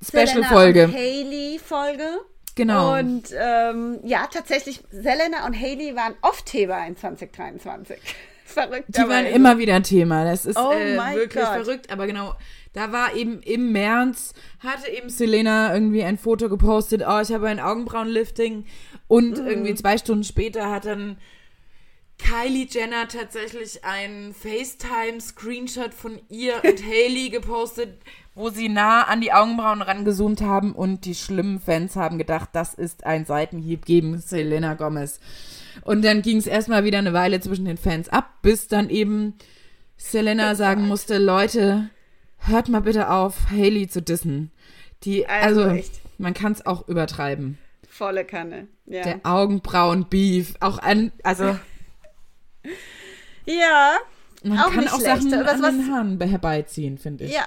Special-Folge. Haley-Folge. Genau. Und ähm, ja, tatsächlich, Selena und Haley waren Off-Thema in 2023. Verrückt. Die waren immer wieder ein Thema. Das ist Oh äh, wirklich Gott. verrückt. Aber genau, da war eben im März, hatte eben Selena irgendwie ein Foto gepostet, oh, ich habe ein Augenbrauenlifting. Und Mhm. irgendwie zwei Stunden später hat dann Kylie Jenner tatsächlich einen FaceTime-Screenshot von ihr und Haley gepostet, wo sie nah an die Augenbrauen rangezoomt haben und die schlimmen Fans haben gedacht, das ist ein Seitenhieb gegen Selena Gomez. Und dann ging es erstmal wieder eine Weile zwischen den Fans ab, bis dann eben Selena sagen musste, Leute, hört mal bitte auf, Haley zu dissen. Die, also, Also man kann es auch übertreiben. Volle Kanne. Ja. Der Augenbrauen-Beef, auch an, also ja. man Auch kann auch schlecht. Sachen Was- an was- den Haaren herbeiziehen, finde ich. Ja,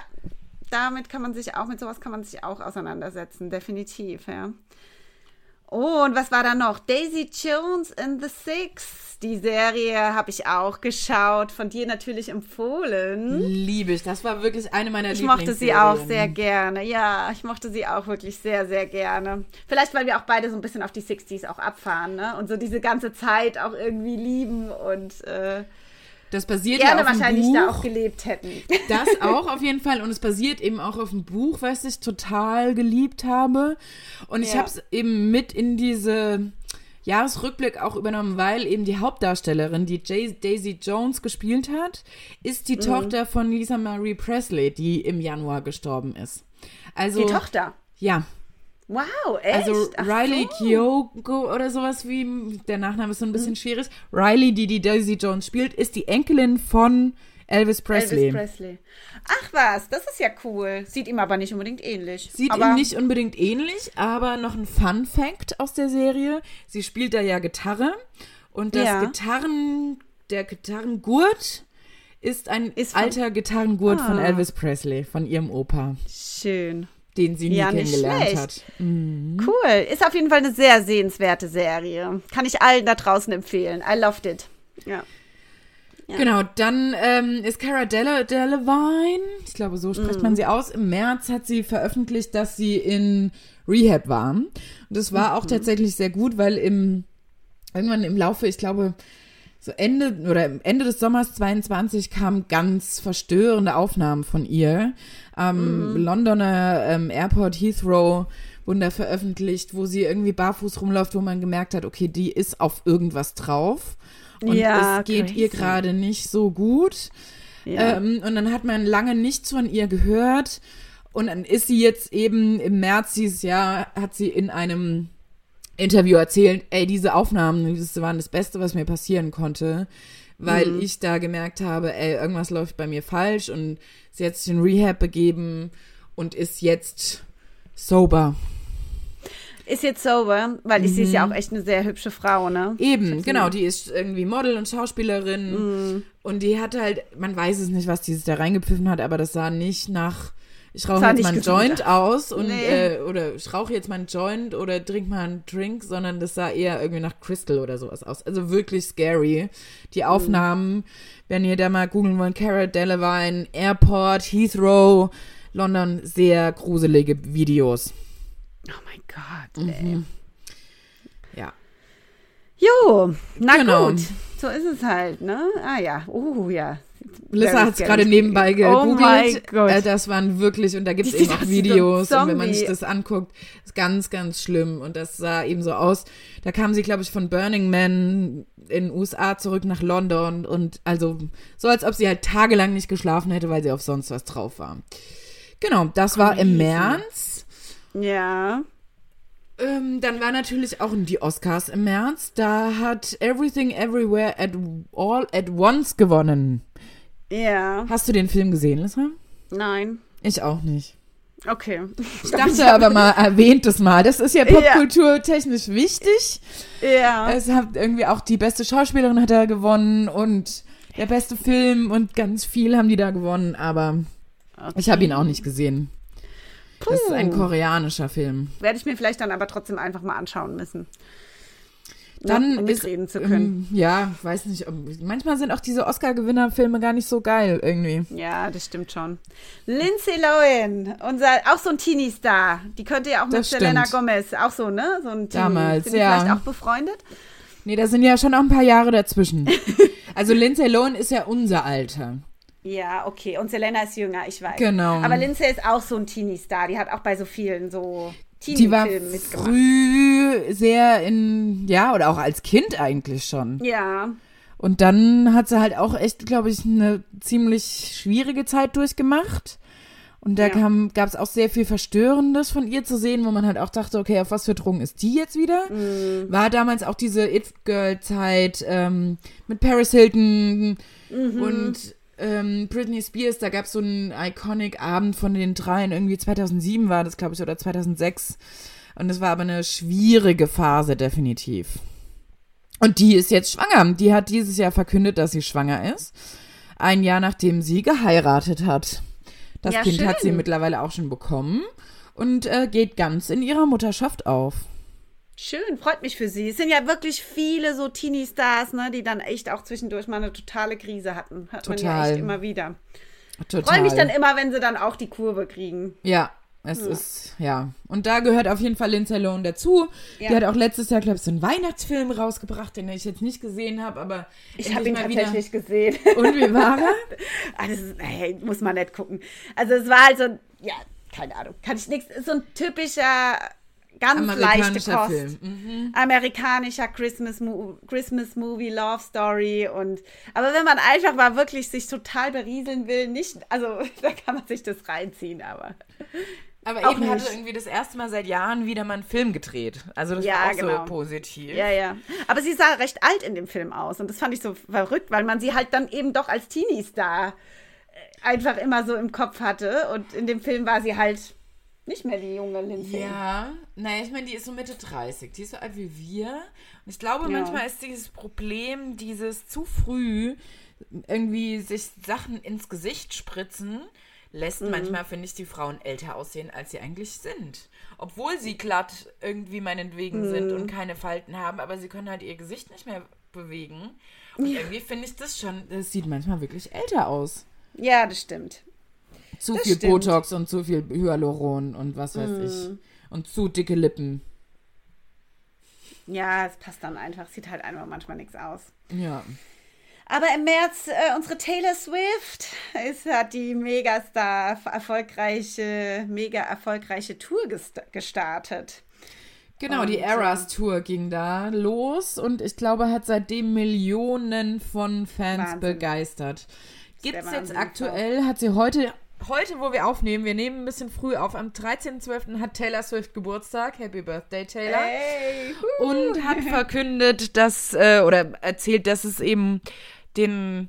damit kann man sich auch, mit sowas kann man sich auch auseinandersetzen, definitiv, ja. Oh, und was war da noch? Daisy Jones and the Six. Die Serie habe ich auch geschaut, von dir natürlich empfohlen. Liebe ich. Das war wirklich eine meiner Ich mochte sie auch sehr gerne. Ja, ich mochte sie auch wirklich sehr, sehr gerne. Vielleicht, weil wir auch beide so ein bisschen auf die 60s auch abfahren, ne? Und so diese ganze Zeit auch irgendwie lieben und äh, Das basiert gerne ja auf wahrscheinlich Buch. da auch gelebt hätten. Das auch auf jeden Fall. Und es basiert eben auch auf einem Buch, was ich total geliebt habe. Und ich Ja. habe es eben mit in diese Jahresrückblick auch übernommen, weil eben die Hauptdarstellerin, die Jay Daisy Jones gespielt hat, ist Mhm. die Tochter von Lisa Marie Presley, die im Januar gestorben ist. Also, Die Tochter. Ja, Wow, echt? also Riley so. Kyogo oder sowas wie, der Nachname ist so ein bisschen schwierig. Riley, die die Daisy Jones spielt, ist die Enkelin von Elvis Presley. Elvis Presley. Ach was, das ist ja cool. Sieht ihm aber nicht unbedingt ähnlich. Sieht aber, ihm nicht unbedingt ähnlich, aber noch ein Fun Fact aus der Serie. Sie spielt da ja Gitarre und das Ja. Gitarren, der Gitarrengurt ist ein Ist von- alter Gitarrengurt von Ah. Elvis Presley, von ihrem Opa, Schön. Den sie nie Ja, kennengelernt schlecht. hat. Mhm. Cool. Ist auf jeden Fall eine sehr sehenswerte Serie. Kann ich allen da draußen empfehlen. I loved it. Ja. Ja. Genau, dann ähm, ist Cara Dele Delevingne, ich glaube, so spricht Mhm. man sie aus. Im März hat sie veröffentlicht, dass sie in Rehab war. Und das war Mhm. auch tatsächlich sehr gut, weil im irgendwann im Laufe, ich glaube, so Ende oder Ende des Sommers 22 kamen ganz verstörende Aufnahmen von ihr. Am Mhm. Londoner ähm, Airport Heathrow wurden da veröffentlicht, wo sie irgendwie barfuß rumläuft, wo man gemerkt hat, okay, die ist auf irgendwas drauf. Und Ja, es geht ihr gerade nicht so gut. Ja. Ähm, und dann hat man lange nichts von ihr gehört. Und dann ist sie jetzt eben im März dieses Jahr, hat sie in einem Interview erzählt, ey, diese Aufnahmen, das waren das Beste, was mir passieren konnte, weil Mhm. ich da gemerkt habe, ey, irgendwas läuft bei mir falsch und sie hat sich in Rehab begeben und ist jetzt sober. Ist jetzt sober, weil ich sie ist ja auch echt eine sehr hübsche Frau, ne? Mhm. Eben, genau, die ist irgendwie Model und Schauspielerin Mhm. und die hatte halt, man weiß es nicht, was die sich da reingepfiffen hat, aber das sah nicht nach, ich rauche jetzt mal einen Joint aus und Nee. äh, oder ich rauche jetzt mal einen Joint oder trink mal einen Drink, sondern das sah eher irgendwie nach Crystal oder sowas aus. Also wirklich scary. Die Aufnahmen, wenn ihr da mal googeln wollt, Cara Delevingne, Airport, Heathrow, London, sehr gruselige Videos. Oh mein Gott, ey. Mhm. Ja. Jo, na Genau. gut. So ist es halt, ne? Ah ja, oh ja. Lissa hat es gerade nebenbei Oh gegoogelt. Äh, das waren wirklich, und da gibt es eben auch so Videos, und wenn man sich das anguckt, ist ganz, ganz schlimm. Und das sah eben so aus. Da kam sie, glaube ich, von Burning Man in den USA zurück nach London und also so, als ob sie halt tagelang nicht geschlafen hätte, weil sie auf sonst was drauf war. Genau, das war im. März. Ja. Ähm, dann war natürlich auch die Oscars im März. Da hat Everything Everywhere at All at Once gewonnen. Ja. Hast du den Film gesehen, Lissa? Nein. Ich auch nicht. Okay. Ich dachte aber mal, erwähnt es mal. Das ist ja popkulturtechnisch wichtig. Ja. Es hat irgendwie auch die beste Schauspielerin hat da gewonnen und der beste Film und ganz viel haben die da gewonnen, aber ich habe ihn auch nicht gesehen. Das ist ein Puh. koreanischer Film. Werde ich mir vielleicht dann aber trotzdem einfach mal anschauen müssen. Dann ne, um ist, mitreden zu können. ähm, ja, weiß nicht, manchmal sind auch diese Oscar-Gewinner-Filme gar nicht so geil irgendwie. Ja, das stimmt schon. Lindsay Lohan, unser, auch so ein Teenie-Star. Die könnte ja auch mit Das Selena stimmt. Gomez, auch so, ne? So ein Teenie. Damals, Sind die ja. vielleicht auch befreundet? Nee, da sind ja schon auch ein paar Jahre dazwischen. also Lindsay Lohan ist ja unser Alter. Ja, okay. Und Selena ist jünger, ich weiß. Genau. Aber Lindsay ist auch so ein Teenie-Star. Die hat auch bei so vielen so Die war früh sehr in, ja, oder auch als Kind eigentlich schon. Ja. Und dann hat sie halt auch echt, glaube ich, eine ziemlich schwierige Zeit durchgemacht. Und da Ja. gab es auch sehr viel Verstörendes von ihr zu sehen, wo man halt auch dachte, okay, auf was für Drogen ist die jetzt wieder? Mhm. War damals auch diese It-Girl-Zeit ähm, mit Paris Hilton Mhm. und ähm, Britney Spears. Da gab es so einen Iconic-Abend von den dreien, irgendwie 2007 war das, glaube ich, oder 2006. Und es war aber eine schwierige Phase, definitiv. Und die ist jetzt schwanger. Die hat dieses Jahr verkündet, dass sie schwanger ist. Ein Jahr nachdem sie geheiratet hat. Das Ja, Kind hat sie schön. mittlerweile auch schon bekommen und äh, geht ganz in ihrer Mutterschaft auf. Schön, freut mich für sie. Es sind ja wirklich viele so Teenie-Stars, ne, die dann echt auch zwischendurch mal eine totale Krise hatten. Hört man ja Total. echt immer wieder. Total. Freue mich dann immer, wenn sie dann auch die Kurve kriegen. Ja, es ist, ja. Und da gehört auf jeden Fall Lindsay Lohan dazu. Die Ja. hat auch letztes Jahr, glaube ich, so einen Weihnachtsfilm rausgebracht, den ich jetzt nicht gesehen habe, aber Ich habe ihn endlich mal tatsächlich gesehen. Wieder. Und wie war er? Das ist, hey, muss man nicht gucken. Also es war halt so, ja, keine Ahnung, kann ich nichts. So ein typischer, ganz leichte Kost. Mhm. Amerikanischer Christmas, Mo Christmas Movie, Love Story und aber wenn man einfach mal wirklich sich total berieseln will, nicht, also da kann man sich das reinziehen, aber Aber Auch eben hatte irgendwie das erste Mal seit Jahren wieder mal einen Film gedreht. Also das Ja, war auch genau. so positiv. ja, ja. Aber sie sah recht alt in dem Film aus und das fand ich so verrückt, weil man sie halt dann eben doch als Teenie-Star äh, einfach immer so im Kopf hatte und in dem Film war sie halt nicht mehr die junge Lindsay. Ja, naja, ich meine, die ist so Mitte 30. Die ist so alt wie wir. Und ich glaube, Ja. manchmal ist dieses Problem, dieses zu früh irgendwie sich Sachen ins Gesicht spritzen, lässt Mhm. manchmal, finde ich, die Frauen älter aussehen, als sie eigentlich sind. Obwohl sie glatt irgendwie meinetwegen sind Mhm. und keine Falten haben, aber sie können halt ihr Gesicht nicht mehr bewegen. Und irgendwie finde ich das schon, das sieht manchmal wirklich älter aus. Ja, das stimmt. Zu Das viel stimmt. Botox und zu viel Hyaluron und was weiß Mhm. ich. Und zu dicke Lippen. Ja, es passt dann einfach. Sieht halt einfach manchmal nichts aus. Ja. Aber im März, äh, unsere Taylor Swift ist, hat die Megastar erfolgreiche, mega erfolgreiche Tour gesta- gestartet. Genau, die Und, Eras Tour ging da los und ich glaube, hat seitdem Millionen von Fans Wahnsinn. begeistert. Gibt es jetzt aktuell, hat sie heute, heute, wo wir aufnehmen, wir nehmen ein bisschen früh auf, am 13.12. hat Taylor Swift Geburtstag. Happy Birthday, Taylor. Hey. Und hat verkündet, dass, äh, oder erzählt, dass es eben den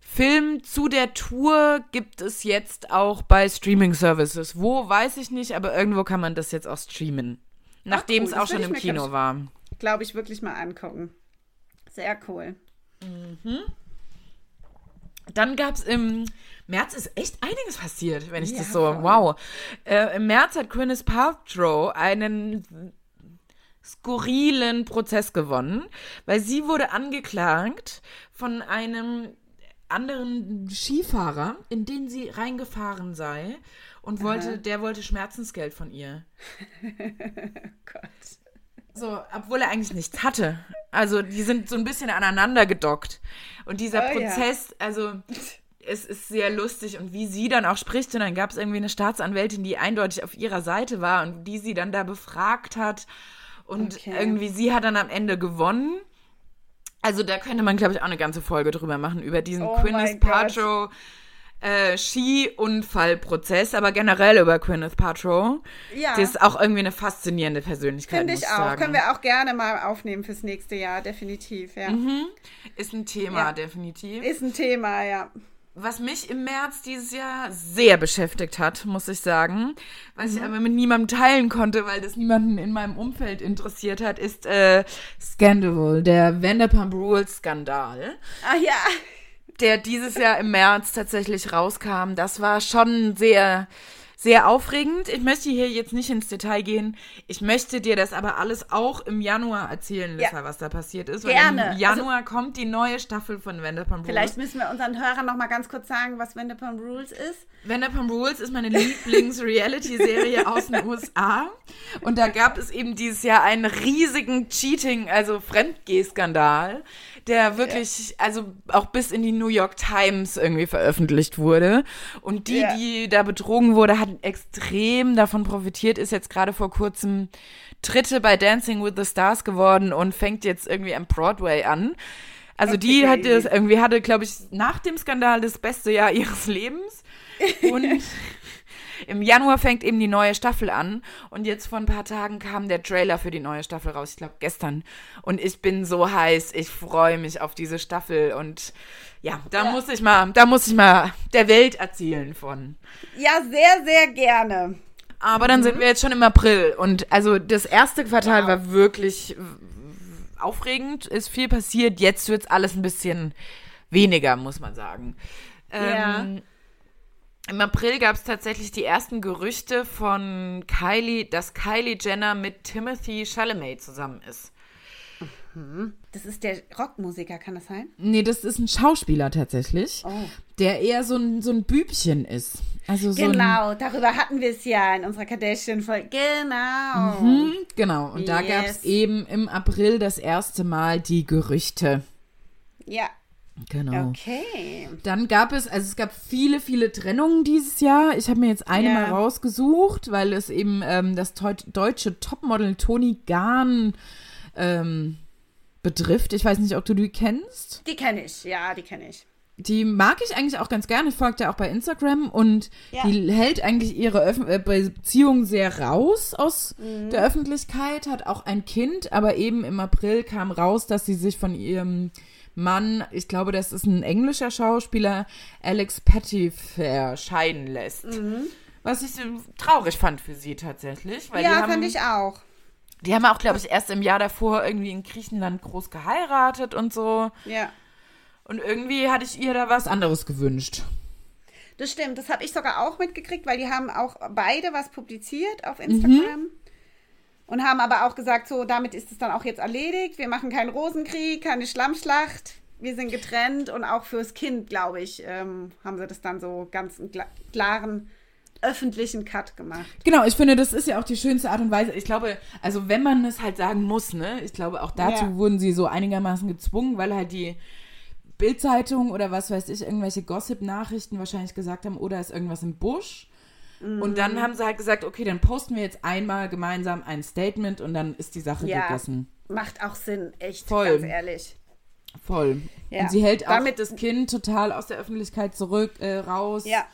Film zu der Tour gibt es jetzt auch bei Streaming Services. Wo, weiß ich nicht, aber irgendwo kann man das jetzt auch streamen. Nachdem es auch schon im mir, glaub Kino ich, war. Glaube ich wirklich mal angucken. Sehr cool. Dann gab es im März ist echt einiges passiert, wenn ich Ja, das so. Wow. Äh, Im März hat Gwyneth Paltrow einen skurrilen Prozess gewonnen, weil sie wurde angeklagt von einem anderen Skifahrer, in den sie reingefahren sei und wollte, der wollte Schmerzensgeld von ihr. Gott. So, obwohl er eigentlich nichts hatte. Also, die sind so ein bisschen aneinander gedockt. Und dieser Oh ja. Prozess, also, es ist sehr lustig und wie sie dann auch spricht. Und dann gab es irgendwie eine Staatsanwältin, die eindeutig auf ihrer Seite war und die sie dann da befragt hat. Und Okay. irgendwie, sie hat dann am Ende gewonnen. Also, da könnte man, glaube ich, auch eine ganze Folge drüber machen, über diesen Oh Gwyneth. Paltrow äh, Ski-Unfallprozess, aber generell über Gwyneth Paltrow. Ja. Die ist auch irgendwie eine faszinierende Persönlichkeit, Finde ich auch. sagen. Können wir auch gerne mal aufnehmen fürs nächste Jahr, definitiv, ja. Ist ein Thema, Ja. definitiv. Ist ein Thema, ja. Was mich im März dieses Jahr sehr beschäftigt hat, muss ich sagen, was ich aber mit niemandem teilen konnte, weil das niemanden in meinem Umfeld interessiert hat, ist äh, Scandal, der Vanderpump Rules Skandal, Ah ja. der dieses Jahr im März tatsächlich rauskam. Das war schon sehr sehr aufregend. Ich möchte hier jetzt nicht ins Detail gehen. Ich möchte dir das aber alles auch im Januar erzählen, Lissa, Ja. was da passiert ist. Gerne. Weil im Januar kommt die neue Staffel von Vanderpump Rules. Vielleicht müssen wir unseren Hörern noch mal ganz kurz sagen, was Vanderpump Rules ist. Vanderpump Rules ist meine Lieblings-Reality-Serie aus den USA. Und da gab es eben dieses Jahr einen riesigen Cheating, also Fremdgeh-Skandal, der wirklich, also auch bis in die New York Times irgendwie veröffentlicht wurde. Und die, Ja. die da betrogen wurde, hat extrem davon profitiert, ist jetzt gerade vor kurzem Dritte bei Dancing with the Stars geworden und fängt jetzt irgendwie am Broadway an. Also Okay, die hatte irgendwie, hatte, glaube ich, nach dem Skandal das beste Jahr ihres Lebens. Und im Januar fängt eben die neue Staffel an. Und jetzt vor ein paar Tagen kam der Trailer für die neue Staffel raus. Ich glaube gestern. Und ich bin so heiß. Ich freue mich auf diese Staffel. Und ja, da muss ich mal, da muss ich mal der Welt erzählen von. Ja, sehr, sehr gerne. Aber dann sind wir jetzt schon im April. Und also das erste Quartal Wow. war wirklich aufregend, ist viel passiert. Jetzt wird alles ein bisschen weniger, muss man sagen. Ja. Im April gab es tatsächlich die ersten Gerüchte von Kylie, dass Kylie Jenner mit Timothy Chalamet zusammen ist. Das ist der Rockmusiker, kann das sein? Nee, das ist ein Schauspieler tatsächlich, Oh. der eher so ein, so ein Bübchen ist. Also so ein, Genau, darüber hatten wir es ja in unserer Kardashian-Folge. Genau. Hm, genau, und da Yes. gab es eben im April das erste Mal die Gerüchte. Ja, Genau. okay. Dann gab es, also es gab viele, viele Trennungen dieses Jahr. Ich habe mir jetzt eine Ja. mal rausgesucht, weil es eben ähm, das deutsche Topmodel Toni Gahn ähm, betrifft. Ich weiß nicht, ob du die kennst. Die kenne ich, ja, die kenne ich. Die mag ich eigentlich auch ganz gerne. Ich folge ja auch bei Instagram und Ja. die hält eigentlich ihre Öff äh, Beziehung sehr raus aus Mhm. der Öffentlichkeit, hat auch ein Kind, aber eben im April kam raus, dass sie sich von ihrem Mann, ich glaube, das ist ein englischer Schauspieler, Alex Pettyfair, scheiden lässt. Was ich traurig fand für sie tatsächlich. Weil ja, fand ich auch. Die haben auch, glaube ich, erst im Jahr davor irgendwie in Griechenland groß geheiratet und so. Ja. Und irgendwie hatte ich ihr da was anderes gewünscht. Das stimmt, das habe ich sogar auch mitgekriegt, weil die haben auch beide was publiziert auf Instagram. Und haben aber auch gesagt, so, damit ist es dann auch jetzt erledigt. Wir machen keinen Rosenkrieg, keine Schlammschlacht. Wir sind getrennt und auch fürs Kind, glaube ich, ähm, haben sie das dann so ganz einen kla- klaren öffentlichen Cut gemacht. Genau, ich finde, das ist ja auch die schönste Art und Weise. Ich glaube, also wenn man es halt sagen muss, ne, ich glaube, auch dazu Ja. wurden sie so einigermaßen gezwungen, weil halt die Bildzeitung oder was weiß ich, irgendwelche Gossip-Nachrichten wahrscheinlich gesagt haben, oder ist irgendwas im Busch. Und dann haben sie halt gesagt, okay, dann posten wir jetzt einmal gemeinsam ein Statement und dann ist die Sache Ja. gegessen. Macht auch Sinn, echt, Voll. ganz ehrlich. Voll. Ja. Und sie hält auch Damit- das Kind total aus der Öffentlichkeit zurück, äh, raus. Ja.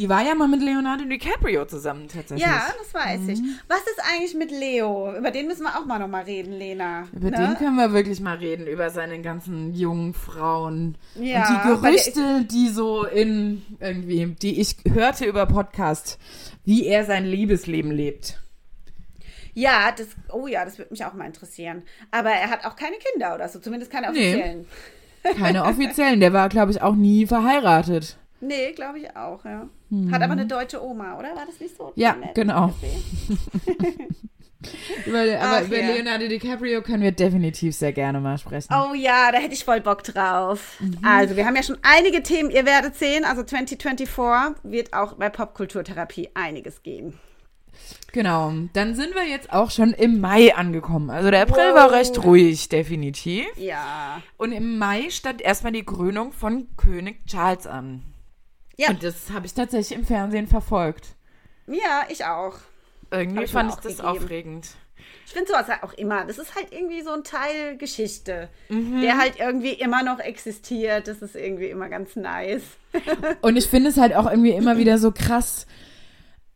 Die war ja mal mit Leonardo DiCaprio zusammen tatsächlich. Ja, das weiß ich. Mhm. Was ist eigentlich mit Leo? Über den müssen wir auch mal noch mal reden, Lena. Über Ne? den können wir wirklich mal reden, über seine ganzen jungen Frauen. Ja, und die Gerüchte, die so in irgendwie, die ich hörte über Podcast, wie er sein Liebesleben lebt. Ja, das, oh ja, das würde mich auch mal interessieren. Aber er hat auch keine Kinder oder so, zumindest keine Nee. offiziellen. Keine offiziellen, der war, glaube ich, auch nie verheiratet. Nee, glaube ich auch, ja. Hat aber eine deutsche Oma, oder? War das nicht so? Ja, Nett genau. Über, aber Ach, über ja. Leonardo DiCaprio können wir definitiv sehr gerne mal sprechen. Oh ja, da hätte ich voll Bock drauf. Mhm. Also, wir haben ja schon einige Themen, ihr werdet sehen. Also 2024 wird auch bei Popkulturtherapie einiges geben. Genau, dann sind wir jetzt auch schon im Mai angekommen. Also der April Wow. war recht ruhig, definitiv. Ja. Und im Mai stand erstmal die Krönung von König Charles an. Ja, Und das habe ich tatsächlich im Fernsehen verfolgt. ja, ich auch. Irgendwie ich fand ich das gegeben. aufregend. Ich finde sowas halt auch immer. Das ist halt irgendwie so ein Teil Geschichte, Mhm. der halt irgendwie immer noch existiert. Das ist irgendwie immer ganz nice. Und ich finde es halt auch irgendwie immer wieder so krass.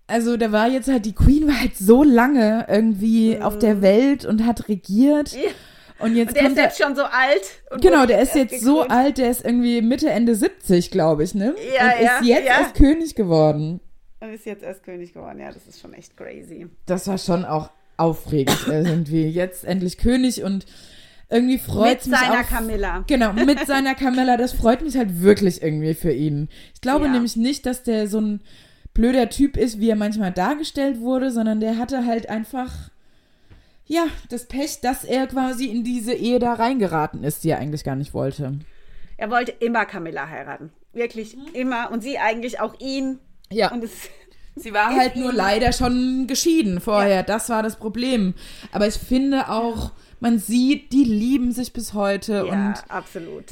Also da war jetzt halt, die Queen war halt so lange irgendwie auf der Welt und hat regiert. Mhm. Ja. Und jetzt Und der ist jetzt schon so alt. genau, der ist jetzt so alt, der ist irgendwie Mitte, Ende 70, glaube ich, ne? Ja, und ja, ist jetzt ja. erst König geworden. Und ist jetzt erst König geworden. Ja, das ist schon echt crazy. Das war schon auch aufregend irgendwie. Jetzt endlich König und irgendwie freut Mit mich seiner auch, Camilla. Genau, mit seiner Camilla. Das freut mich halt wirklich irgendwie für ihn. Ich glaube Ja. nämlich nicht, dass der so ein blöder Typ ist, wie er manchmal dargestellt wurde, sondern der hatte halt einfach, ja, das Pech, dass er quasi in diese Ehe da reingeraten ist, die er eigentlich gar nicht wollte. Er wollte immer Camilla heiraten. Wirklich immer. Und sie eigentlich auch ihn. Ja. Und es, Sie war halt nur leider schon geschieden vorher. Das war das Problem. Aber ich finde auch, man sieht, die lieben sich bis heute ja, und absolut.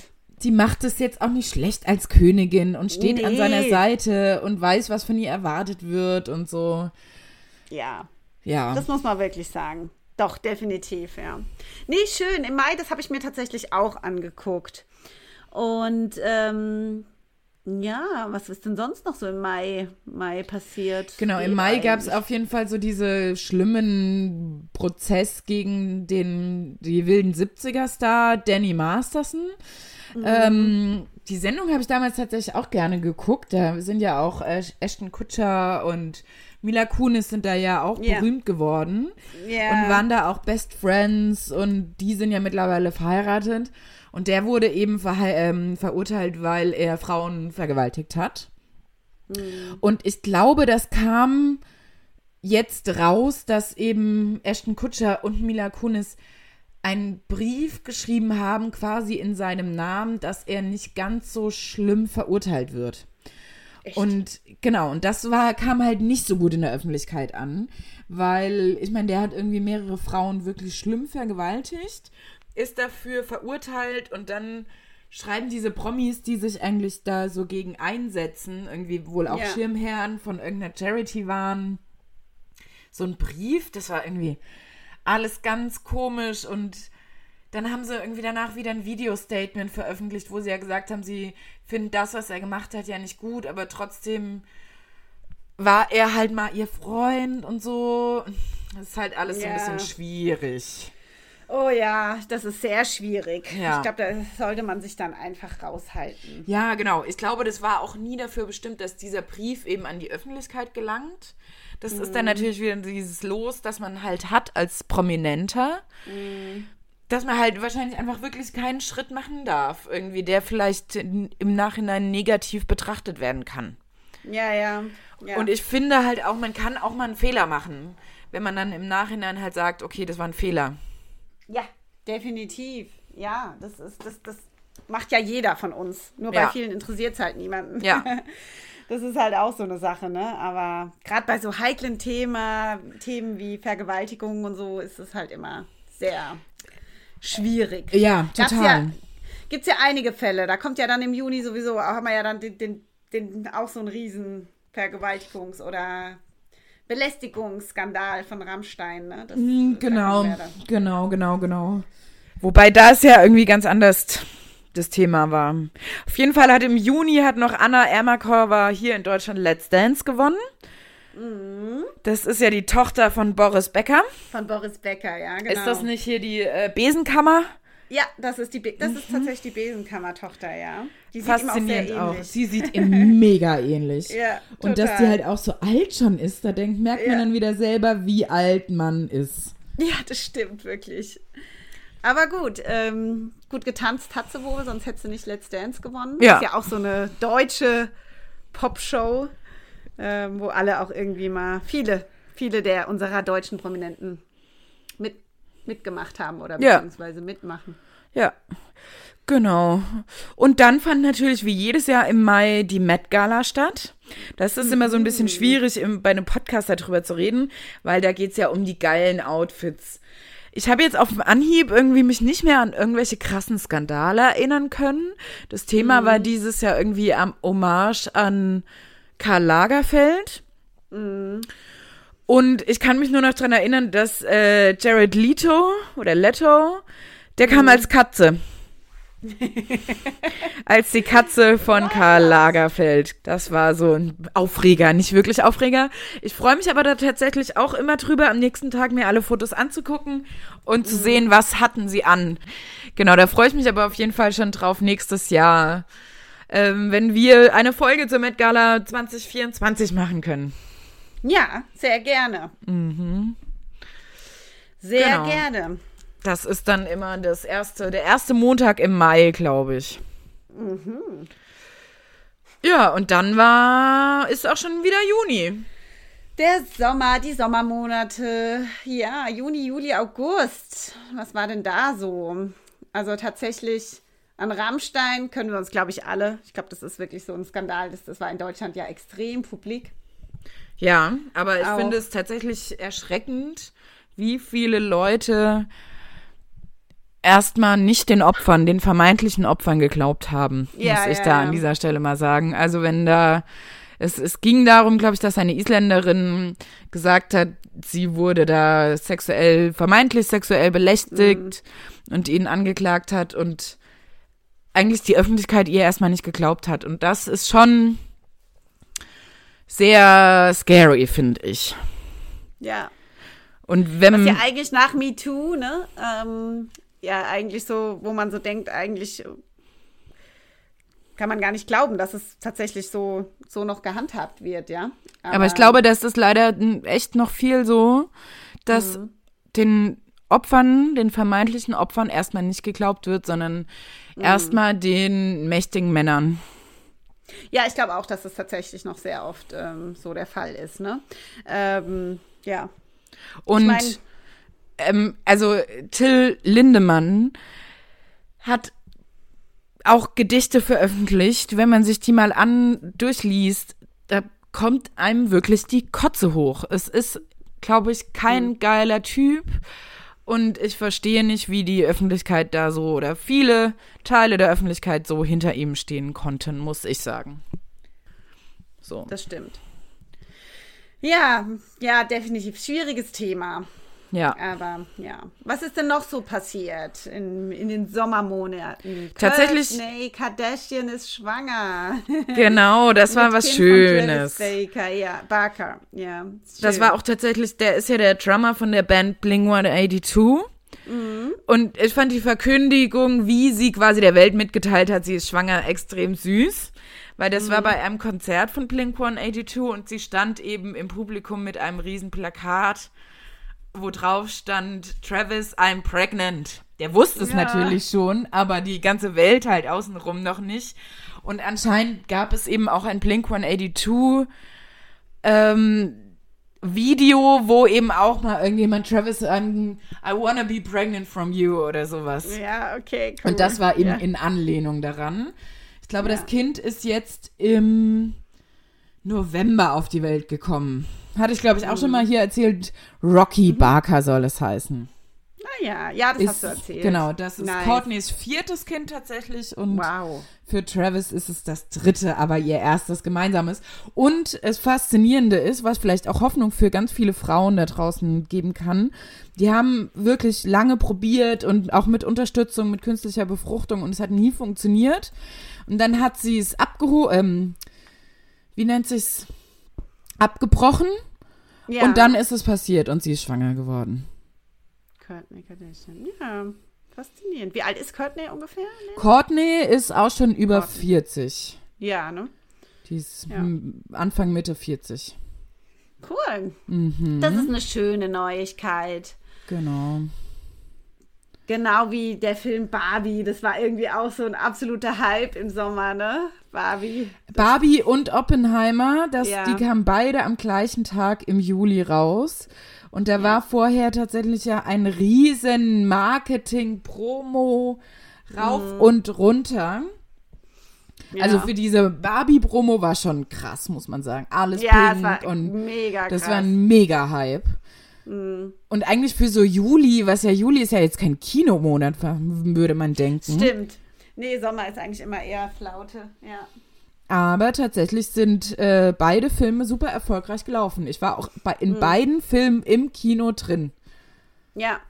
die macht es jetzt auch nicht schlecht als Königin und steht an Nee. seiner Seite und weiß, was von ihr erwartet wird und so. Ja, Ja. das muss man wirklich sagen. Doch, definitiv, ja. Nee, schön. Im Mai, das habe ich mir tatsächlich auch angeguckt. Und ähm, ja, was ist denn sonst noch so im Mai, Mai passiert? Genau, im Mai gab es auf jeden Fall so diese schlimmen Prozess gegen den die wilden 70er-Star Danny Masterson. Mhm. Ähm, die Sendung habe ich damals tatsächlich auch gerne geguckt. Da sind ja auch äh, Ashton Kutscher und Mila Kunis sind da ja auch yeah. berühmt geworden yeah. und waren da auch Best Friends und die sind ja mittlerweile verheiratet. Und der wurde eben ver ähm, verurteilt, weil er Frauen vergewaltigt hat. Mhm. Und ich glaube, das kam jetzt raus, dass eben Ashton Kutscher und Mila Kunis einen Brief geschrieben haben, quasi in seinem Namen, dass er nicht ganz so schlimm verurteilt wird. Echt? Und genau, und das war, kam halt nicht so gut in der Öffentlichkeit an, weil ich meine, der hat irgendwie mehrere Frauen wirklich schlimm vergewaltigt, ist dafür verurteilt und dann schreiben diese Promis, die sich eigentlich da so gegen einsetzen, irgendwie wohl auch ja. Schirmherren von irgendeiner Charity waren, so ein Brief, das war irgendwie alles ganz komisch und dann haben sie irgendwie danach wieder ein Video-Statement veröffentlicht, wo sie ja gesagt haben, sie finden das, was er gemacht hat, ja nicht gut, aber trotzdem war er halt mal ihr Freund und so. Das ist halt alles ja. so ein bisschen schwierig. Oh ja, das ist sehr schwierig. Ja. Ich glaube, da sollte man sich dann einfach raushalten. Ja, genau. Ich glaube, das war auch nie dafür bestimmt, dass dieser Brief eben an die Öffentlichkeit gelangt. Das mhm. ist dann mhm. natürlich wieder dieses Los, das man halt hat als Prominenter. Mhm dass man halt wahrscheinlich einfach wirklich keinen Schritt machen darf, irgendwie, der vielleicht im Nachhinein negativ betrachtet werden kann. Ja, ja, ja. Und ich finde halt auch, man kann auch mal einen Fehler machen, wenn man dann im Nachhinein halt sagt, okay, das war ein Fehler. Ja, definitiv. Ja, das ist, das, das macht ja jeder von uns. Nur bei ja. vielen interessiert es halt niemanden. Ja. Das ist halt auch so eine Sache, ne? Aber gerade bei so heiklen Themen, Themen wie Vergewaltigung und so, ist es halt immer sehr schwierig. Ja, total. Gibt es ja einige Fälle. Da kommt ja dann im Juni sowieso, haben wir ja dann den, den, den auch so einen riesen Vergewaltigungs- oder Belästigungsskandal von Rammstein. Ne? Das, mhm, genau, genau, genau, genau. Wobei das ja irgendwie ganz anders das Thema war. Auf jeden Fall hat im Juni hat noch Anna Ermakova hier in Deutschland Let's Dance gewonnen. Mhm. Das ist ja die Tochter von Boris Becker. Von Boris Becker, ja, genau. Ist das nicht hier die äh, Besenkammer? Ja, das ist, die Be das ist mhm. tatsächlich die Besenkammer-Tochter, ja. Die Faszinierend auch, auch. Sie sieht ihm mega ähnlich. Ja, total. Und dass die halt auch so alt schon ist, da denkt, merkt man dann wieder selber, wie alt man ist. Ja, das stimmt wirklich. Aber gut, ähm, gut getanzt hat sie wohl, sonst hätte sie nicht Let's Dance gewonnen. Ja. Ist ja auch so eine deutsche Popshow ähm, wo alle auch irgendwie mal viele, viele der unserer deutschen Prominenten mit, mitgemacht haben oder beziehungsweise ja. mitmachen. Ja. Genau. Und dann fand natürlich wie jedes Jahr im Mai die Met Gala statt. Das ist immer so ein bisschen mhm. schwierig, im, bei einem Podcast darüber zu reden, weil da geht es ja um die geilen Outfits. Ich habe jetzt auf dem Anhieb irgendwie mich nicht mehr an irgendwelche krassen Skandale erinnern können. Das Thema mhm. war dieses Jahr irgendwie am Hommage an Karl Lagerfeld. Mhm. Und ich kann mich nur noch daran erinnern, dass äh, Jared Leto oder Leto, der kam mhm. als Katze. als die Katze von Karl Lagerfeld. Das war so ein Aufreger, nicht wirklich Aufreger. Ich freue mich aber da tatsächlich auch immer drüber, am nächsten Tag mir alle Fotos anzugucken und zu mhm. sehen, was hatten sie an. Genau, da freue ich mich aber auf jeden Fall schon drauf nächstes Jahr ähm, wenn wir eine Folge zur Met Gala 2024 machen können. Ja, sehr gerne. Mhm. Sehr genau. gerne. Das ist dann immer das erste, der erste Montag im Mai, glaube ich. Mhm. Ja, und dann war, ist auch schon wieder Juni. Der Sommer, die Sommermonate. Ja, Juni, Juli, August. Was war denn da so? Also tatsächlich an Rammstein können wir uns, glaube ich, alle. Ich glaube, das ist wirklich so ein Skandal. Das, das war in Deutschland ja extrem publik. Ja, aber ich Auch. finde es tatsächlich erschreckend, wie viele Leute erstmal nicht den Opfern, den vermeintlichen Opfern geglaubt haben, ja, muss ich ja, da ja. an dieser Stelle mal sagen. Also wenn da es, es ging darum, glaube ich, dass eine Isländerin gesagt hat, sie wurde da sexuell, vermeintlich sexuell belästigt mhm. und ihn angeklagt hat und eigentlich die Öffentlichkeit ihr erstmal nicht geglaubt hat. Und das ist schon sehr scary, finde ich. Ja. Und wenn Was ja eigentlich nach MeToo, ne? Ähm, ja, eigentlich so, wo man so denkt, eigentlich kann man gar nicht glauben, dass es tatsächlich so, so noch gehandhabt wird, ja. Aber, Aber ich glaube, das ist leider echt noch viel so, dass mhm. den Opfern, den vermeintlichen Opfern erstmal nicht geglaubt wird, sondern mhm. erstmal den mächtigen Männern. Ja, ich glaube auch, dass es tatsächlich noch sehr oft ähm, so der Fall ist, ne? Ähm, ja. Und ich mein, ähm, also Till Lindemann hat auch Gedichte veröffentlicht. Wenn man sich die mal an durchliest, da kommt einem wirklich die Kotze hoch. Es ist, glaube ich, kein mhm. geiler Typ. Und ich verstehe nicht, wie die Öffentlichkeit da so oder viele Teile der Öffentlichkeit so hinter ihm stehen konnten, muss ich sagen. So. Das stimmt. Ja, ja, definitiv schwieriges Thema. Ja. Aber ja. Was ist denn noch so passiert in, in den Sommermonaten? Tatsächlich. Nee, Kardashian ist schwanger. Genau, das war was kind Schönes. Baker, ja, Barker, ja. Das war auch tatsächlich, der ist ja der Drummer von der Band Bling 182. Mhm. Und ich fand die Verkündigung, wie sie quasi der Welt mitgeteilt hat, sie ist schwanger, extrem süß. Weil das mhm. war bei einem Konzert von Blink 182 und sie stand eben im Publikum mit einem riesen Plakat wo drauf stand, Travis, I'm pregnant. Der wusste es ja. natürlich schon, aber die ganze Welt halt außenrum noch nicht. Und anscheinend gab es eben auch ein Blink 182 ähm, Video, wo eben auch mal irgendjemand Travis an I wanna be pregnant from you oder sowas. Ja, okay. Cool. Und das war eben ja. in Anlehnung daran. Ich glaube, ja. das Kind ist jetzt im November auf die Welt gekommen. Hatte ich, glaube ich, auch schon mal hier erzählt. Rocky mhm. Barker soll es heißen. Naja, ja, das ist, hast du erzählt. Genau, das ist nice. Courtneys viertes Kind tatsächlich und wow. für Travis ist es das dritte, aber ihr erstes gemeinsames. Und das Faszinierende ist, was vielleicht auch Hoffnung für ganz viele Frauen da draußen geben kann, die haben wirklich lange probiert und auch mit Unterstützung, mit künstlicher Befruchtung und es hat nie funktioniert. Und dann hat sie es abgeholt, ähm, wie nennt sich's? Abgebrochen. Ja. Und dann ist es passiert und sie ist schwanger geworden. Courtney Kardashian. Ja, faszinierend. Wie alt ist Courtney ungefähr? Courtney ist auch schon über Courtney. 40. Ja, ne? Die ist ja. Anfang, Mitte 40. Cool. Mhm. Das ist eine schöne Neuigkeit. Genau. Genau wie der Film Barbie. Das war irgendwie auch so ein absoluter Hype im Sommer, ne? Barbie. Barbie und Oppenheimer, das, ja. die kamen beide am gleichen Tag im Juli raus. Und da ja. war vorher tatsächlich ja ein riesen Marketing-Promo rauf mhm. und runter. Ja. Also für diese Barbie-Promo war schon krass, muss man sagen. Alles ja, pink und mega das war ein Mega-Hype. Mhm. Und eigentlich für so Juli, was ja Juli ist ja jetzt kein Kinomonat, würde man denken. Stimmt. Nee, Sommer ist eigentlich immer eher Flaute, ja. Aber tatsächlich sind äh, beide Filme super erfolgreich gelaufen. Ich war auch bei, in mhm. beiden Filmen im Kino drin. Ja.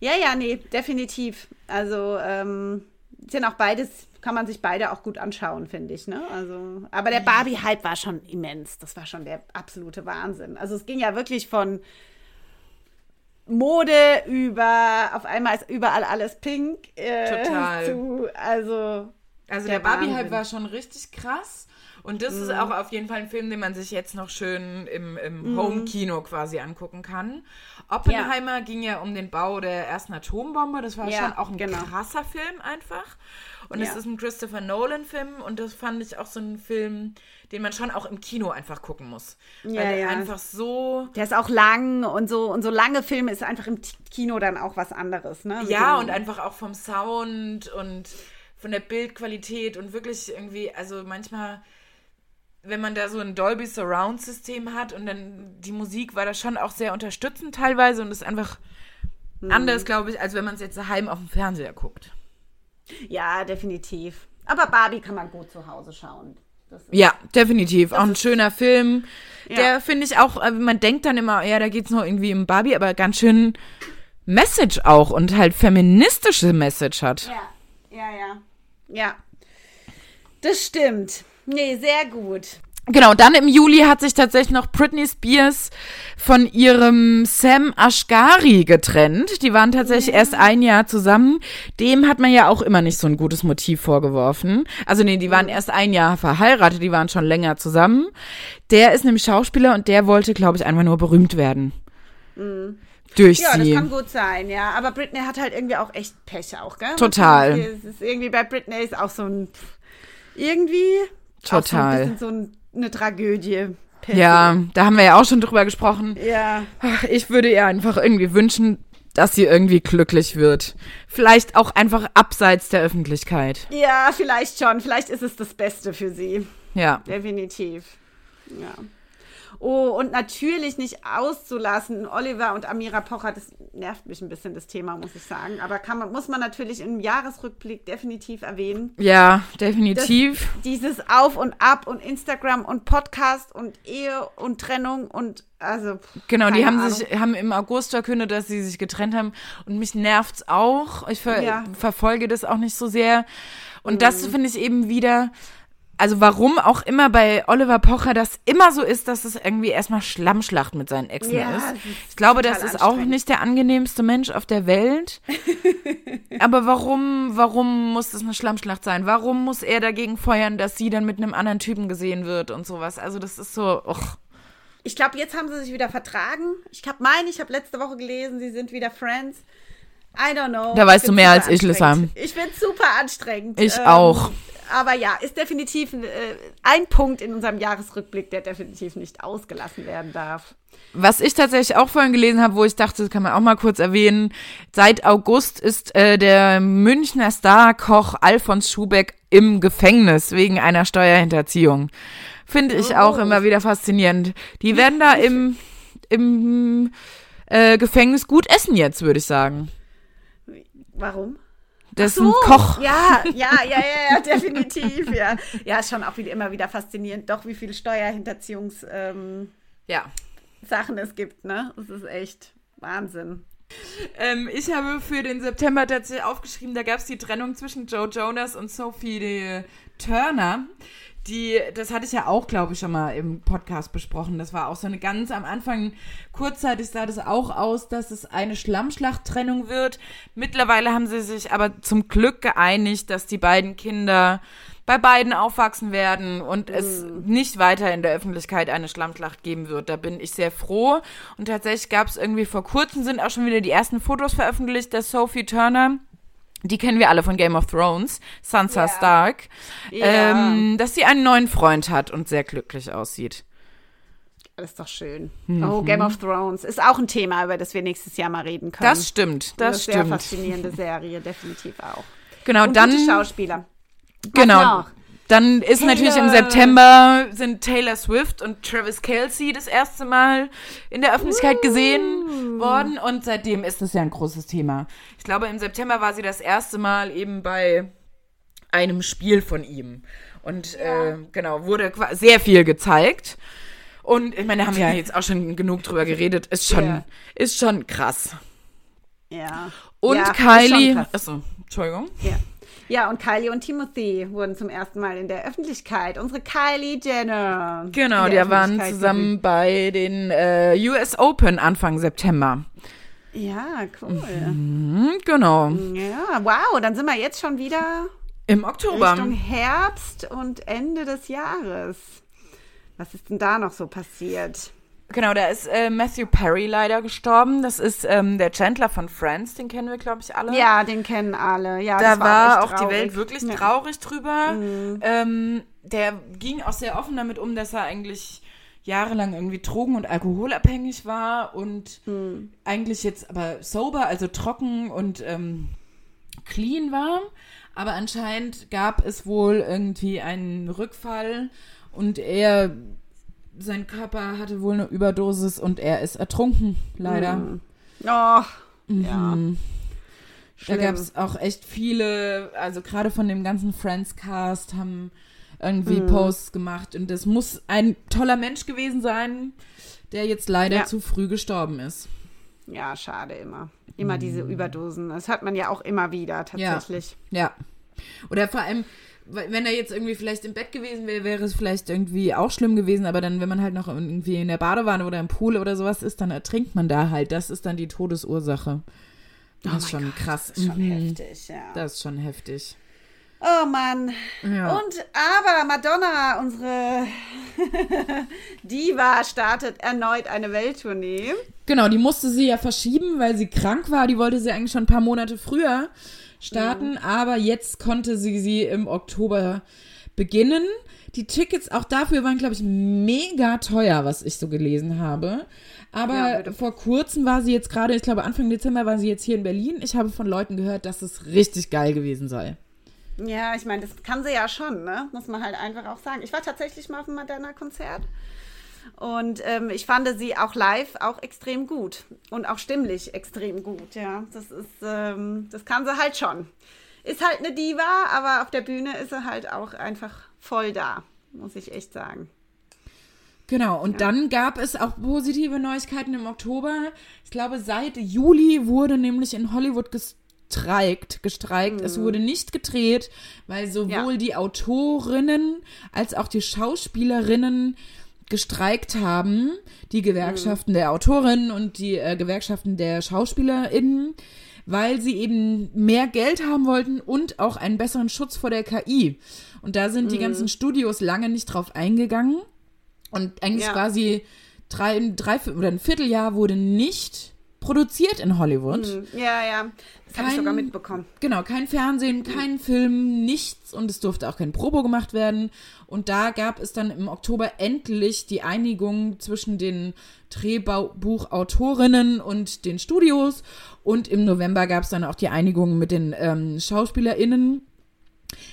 Ja, ja, nee, definitiv. Also, ähm, sind auch beides, kann man sich beide auch gut anschauen, finde ich, ne? Also, aber der Barbie-Hype war schon immens. Das war schon der absolute Wahnsinn. Also, es ging ja wirklich von Mode über auf einmal ist überall alles pink. Äh, Total. Zu, also also der, der Barbie-Hype war schon richtig krass. Und das mm. ist mhm. auch auf jeden Fall ein Film, den man sich jetzt noch schön im, im mm. Home-Kino quasi angucken kann. Oppenheimer ja. ging ja um den Bau der ersten Atombombe. Das war ja, schon auch ein genau. krasser Film einfach. Und ja. es ist ein Christopher Nolan-Film und das fand ich auch so ein Film, den man schon auch im Kino einfach gucken muss. Ja, weil der ja. einfach so. Der ist auch lang und so und so lange Filme ist einfach im Kino dann auch was anderes, ne? ja, und einfach auch vom Sound und von der Bildqualität und wirklich irgendwie, also manchmal wenn man da so ein Dolby Surround System hat und dann die Musik war da schon auch sehr unterstützend teilweise und ist einfach hm. anders, glaube ich, als wenn man es jetzt daheim auf dem Fernseher guckt. Ja, definitiv. Aber Barbie kann man gut zu Hause schauen. Ja, definitiv. Auch ein schöner Film. Ja. Der finde ich auch, äh, man denkt dann immer, ja, da geht's nur irgendwie um Barbie, aber ganz schön Message auch und halt feministische Message hat. Ja, ja, ja. Ja. Das stimmt. Nee, sehr gut. Genau, dann im Juli hat sich tatsächlich noch Britney Spears von ihrem Sam Ashgari getrennt. Die waren tatsächlich erst ein Jahr zusammen. Dem hat man ja auch immer nicht so ein gutes Motiv vorgeworfen. Also nee, die waren erst ein Jahr verheiratet, die waren schon länger zusammen. Der ist nämlich Schauspieler und der wollte, glaube ich, einfach nur berühmt werden. Durch Ja, das sie. kann gut sein, ja. Aber Britney hat halt irgendwie auch echt Pech auch, gell? Total. Es ist irgendwie bei Britney ist auch so ein irgendwie auch Total. so ein bisschen so ein, eine Tragödie. per Ja, da haben wir ja auch schon drüber gesprochen. Ja. Ach, ich würde ihr einfach irgendwie wünschen, dass sie irgendwie glücklich wird. Vielleicht auch einfach abseits der Öffentlichkeit. Ja, vielleicht schon. Vielleicht ist es das Beste für sie. Ja. Definitiv. Ja. Oh, und natürlich nicht auszulassen, Oliver und Amira Pocher, das nervt mich ein bisschen, das Thema, muss ich sagen. Aber kann man, muss man natürlich im Jahresrückblick definitiv erwähnen. Ja, definitiv. Dieses Auf und Ab und Instagram und Podcast und Ehe und Trennung und also. Genau, die haben Ahnung. sich haben im August verkündet, dass sie sich getrennt haben und mich nervt's auch. Ich ver Ja. Mhm. verfolge das auch nicht so sehr und das finde ich eben wieder also warum auch immer bei Oliver Pocher das immer so ist, dass es irgendwie erstmal Schlammschlacht mit seinen Exen Ja, ist. Ich glaube, das ist auch nicht der angenehmste Mensch auf der Welt. Aber warum, warum muss das eine Schlammschlacht sein? Warum muss er dagegen feuern, dass sie dann mit einem anderen Typen gesehen wird und sowas? Also das ist so, och. Ich glaube, jetzt haben sie sich wieder vertragen. Ich habe meine, ich habe letzte Woche gelesen, sie sind wieder Friends. I don't know. Da weißt du mehr als ich, Lissa. anstrengend. Ich bin super anstrengend. Ich auch. Aber ja, ist definitiv ein, äh, ein Punkt in unserem Jahresrückblick, der definitiv nicht ausgelassen werden darf. Was ich tatsächlich auch vorhin gelesen habe, wo ich dachte, das kann man auch mal kurz erwähnen. Seit August ist äh, der Münchner Starkoch Alfons Schubeck im Gefängnis wegen einer Steuerhinterziehung. Finde ich auch Oh. immer wieder faszinierend. Die werden da im, im äh, Gefängnis gut essen jetzt, würde ich sagen. Warum? Das ist So, ein Koch. Ja, ja, ja, ja, ja, definitiv, ja. Ja, ist schon auch wieder, immer wieder faszinierend, doch wie viele Steuerhinterziehungs ähm, Ja. Sachen es gibt, ne? Das ist echt Wahnsinn. Ähm, ich habe für den September tatsächlich aufgeschrieben, da gab es die Trennung zwischen Joe Jonas und Sophie de Turner. Die, das hatte ich ja auch, glaube ich, schon mal im Podcast besprochen. Das war auch so eine ganz am Anfang, kurzzeitig sah das auch aus, dass es eine Schlammschlachttrennung wird. Mittlerweile haben sie sich aber zum Glück geeinigt, dass die beiden Kinder bei beiden aufwachsen werden und es nicht weiter in der Öffentlichkeit eine Schlammschlacht geben wird. Da bin ich sehr froh. Und tatsächlich gab es irgendwie vor kurzem sind auch schon wieder die ersten Fotos veröffentlicht der Sophie Turner. Die kennen wir alle von Game of Thrones, Sansa Ja. Stark, Ja. ähm, dass sie einen neuen Freund hat und sehr glücklich aussieht. Das ist doch schön. Mhm. Oh, Game of Thrones ist auch ein Thema, über das wir nächstes Jahr mal reden können. Das stimmt, das eine sehr stimmt. faszinierende Serie, definitiv auch. Genau, Und dann Schauspieler. Genau. Dann ist Taylor. natürlich im September sind Taylor Swift und Travis Kelsey das erste Mal in der Öffentlichkeit gesehen worden und seitdem ist es ja ein großes Thema. Ich glaube, im September war sie das erste Mal eben bei einem Spiel von ihm und äh, genau wurde sehr viel gezeigt. Und ich meine, da haben wir ja jetzt auch schon genug drüber geredet. Ist schon, Ja. ist schon krass. Ja. Und ja, Kylie. Achso, Entschuldigung. Ja. Ja, und Kylie und Timothy wurden zum ersten Mal in der Öffentlichkeit. Unsere Kylie Jenner. Genau, die waren zusammen bei den äh, US Open Anfang September. Ja, cool. Hm, genau. Ja, wow, dann sind wir jetzt schon wieder Im Oktober. Richtung Herbst und Ende des Jahres. Was ist denn da noch so passiert? Genau, da ist äh, Matthew Perry leider gestorben. Das ist ähm, der Chandler von Friends, den kennen wir, glaube ich, alle. Ja, den kennen alle. Ja, da war echt auch die traurig. Welt wirklich Ja. Mhm. traurig drüber. Ähm, der ging auch sehr offen damit um, dass er eigentlich jahrelang irgendwie drogen- und alkoholabhängig war und Mhm. eigentlich jetzt aber sober, also trocken und ähm, clean war. Aber anscheinend gab es wohl irgendwie einen Rückfall und er, sein Körper hatte wohl eine Überdosis und er ist ertrunken, leider. Oh, ja. Da gab es auch echt viele, also gerade von dem ganzen Friends-Cast haben irgendwie Posts gemacht und das muss ein toller Mensch gewesen sein, der jetzt leider Ja. zu früh gestorben ist. Ja, schade immer. Immer diese Überdosen. Das hört man ja auch immer wieder tatsächlich. Ja. Oder vor allem, wenn er jetzt irgendwie vielleicht im Bett gewesen wäre, wäre es vielleicht irgendwie auch schlimm gewesen, aber dann, wenn man halt noch irgendwie in der Badewanne oder im Pool oder sowas ist, dann ertrinkt man da halt. Das ist dann die Todesursache. Das ist schon krass. Das ist schon Mhm. heftig, ja. Das ist schon heftig. Oh Mann. Ja. Und aber Madonna, unsere Diva, startet erneut eine Welttournee. Genau, die musste sie ja verschieben, weil sie krank war. Die wollte sie eigentlich schon ein paar Monate früher starten, aber jetzt konnte sie sie im Oktober beginnen. Die Tickets auch dafür waren, glaube ich, mega teuer, was ich so gelesen habe. Aber Ja, vor kurzem war sie jetzt gerade, ich glaube Anfang Dezember war sie jetzt hier in Berlin. Ich habe von Leuten gehört, dass es richtig geil gewesen sei. Ja, ich meine, das kann sie ja schon, ne? Muss man halt einfach auch sagen. Ich war tatsächlich mal auf einem Madonna-Konzert. Und ähm, ich fand sie auch live auch extrem gut. Und auch stimmlich extrem gut, ja. Das ist, ähm, das kann sie halt schon. Ist halt eine Diva, aber auf der Bühne ist sie halt auch einfach voll da, muss ich echt sagen. Genau, und dann gab es auch positive Neuigkeiten im Oktober. Ich glaube, seit Juli wurde nämlich in Hollywood gestreikt, gestreikt. Es wurde nicht gedreht, weil sowohl Ja. die Autorinnen als auch die Schauspielerinnen gestreikt haben, die Gewerkschaften der Autorinnen und die äh, Gewerkschaften der SchauspielerInnen, weil sie eben mehr Geld haben wollten und auch einen besseren Schutz vor der KI. Und da sind die ganzen Studios lange nicht drauf eingegangen. Und eigentlich Ja. quasi drei, drei oder ein Vierteljahr wurde nicht produziert in Hollywood. Hm, Ja, ja. Das habe ich Kein- sogar mitbekommen. Genau, kein Fernsehen, kein Film, nichts und es durfte auch kein Probo gemacht werden. Und da gab es dann im Oktober endlich die Einigung zwischen den Drehbuchautorinnen und den Studios. Und im November gab es dann auch die Einigung mit den ähm, SchauspielerInnen.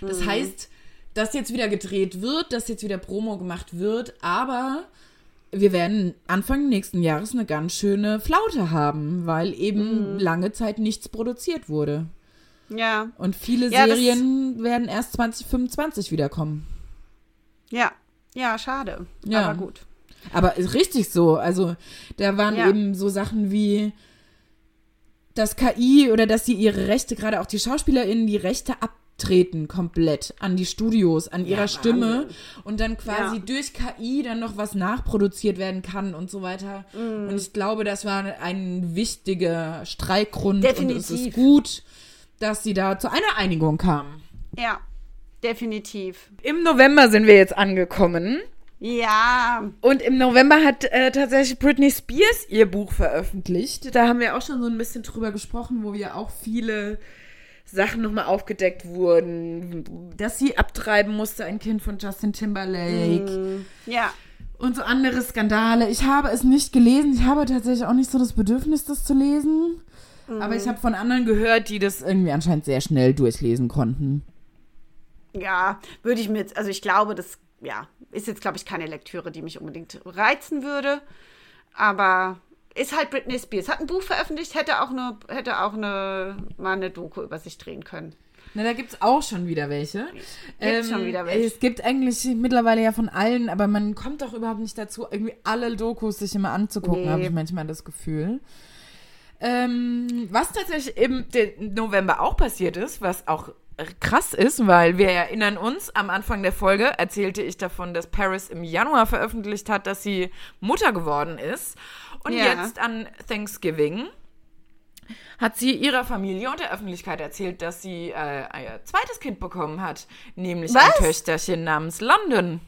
Das heißt, dass jetzt wieder gedreht wird, dass jetzt wieder Promo gemacht wird, aber wir werden Anfang nächsten Jahres eine ganz schöne Flaute haben, weil eben lange Zeit nichts produziert wurde. Ja, Und viele Ja, Serien werden erst 2025 wiederkommen. ja, ja, schade. Ja. Aber gut. Aber ist richtig so. Also da waren Ja. eben so Sachen wie dass KI oder dass sie ihre Rechte, gerade auch die SchauspielerInnen, die Rechte abtreten komplett an die Studios, an ihrer Stimme und dann quasi Ja. durch KI dann noch was nachproduziert werden kann und so weiter. Mhm. Und ich glaube, das war ein wichtiger Streikgrund und es Definitiv. ist gut, dass sie da zu einer Einigung kamen. Ja, definitiv. Im November sind wir jetzt angekommen. Ja, Und im November hat äh, tatsächlich Britney Spears ihr Buch veröffentlicht. Da haben wir auch schon so ein bisschen drüber gesprochen, wo wir auch viele Sachen nochmal aufgedeckt wurden. Dass sie abtreiben musste, ein Kind von Justin Timberlake. ja. Und so andere Skandale. Ich habe es nicht gelesen. Ich habe tatsächlich auch nicht so das Bedürfnis, das zu lesen. Aber ich habe von anderen gehört, die das irgendwie anscheinend sehr schnell durchlesen konnten. Ja, würde ich mir jetzt, also ich glaube, das, ja, ist jetzt, glaube ich, keine Lektüre, die mich unbedingt reizen würde. Aber ist halt Britney Spears. Hat ein Buch veröffentlicht, hätte auch eine, hätte auch eine, mal eine Doku über sich drehen können. Na, da gibt's auch schon wieder welche. Ähm, Gibt's schon wieder welche. Es gibt eigentlich mittlerweile ja von allen, aber man kommt doch überhaupt nicht dazu, irgendwie alle Dokus sich immer anzugucken, Nee. habe ich manchmal das Gefühl. Ähm, was tatsächlich im November auch passiert ist, was auch krass ist, weil wir erinnern uns, am Anfang der Folge erzählte ich davon, dass Paris im Januar veröffentlicht hat, dass sie Mutter geworden ist. Und Ja. jetzt an Thanksgiving hat sie ihrer Familie und der Öffentlichkeit erzählt, dass sie äh, ein zweites Kind bekommen hat, nämlich Was? ein Töchterchen namens London.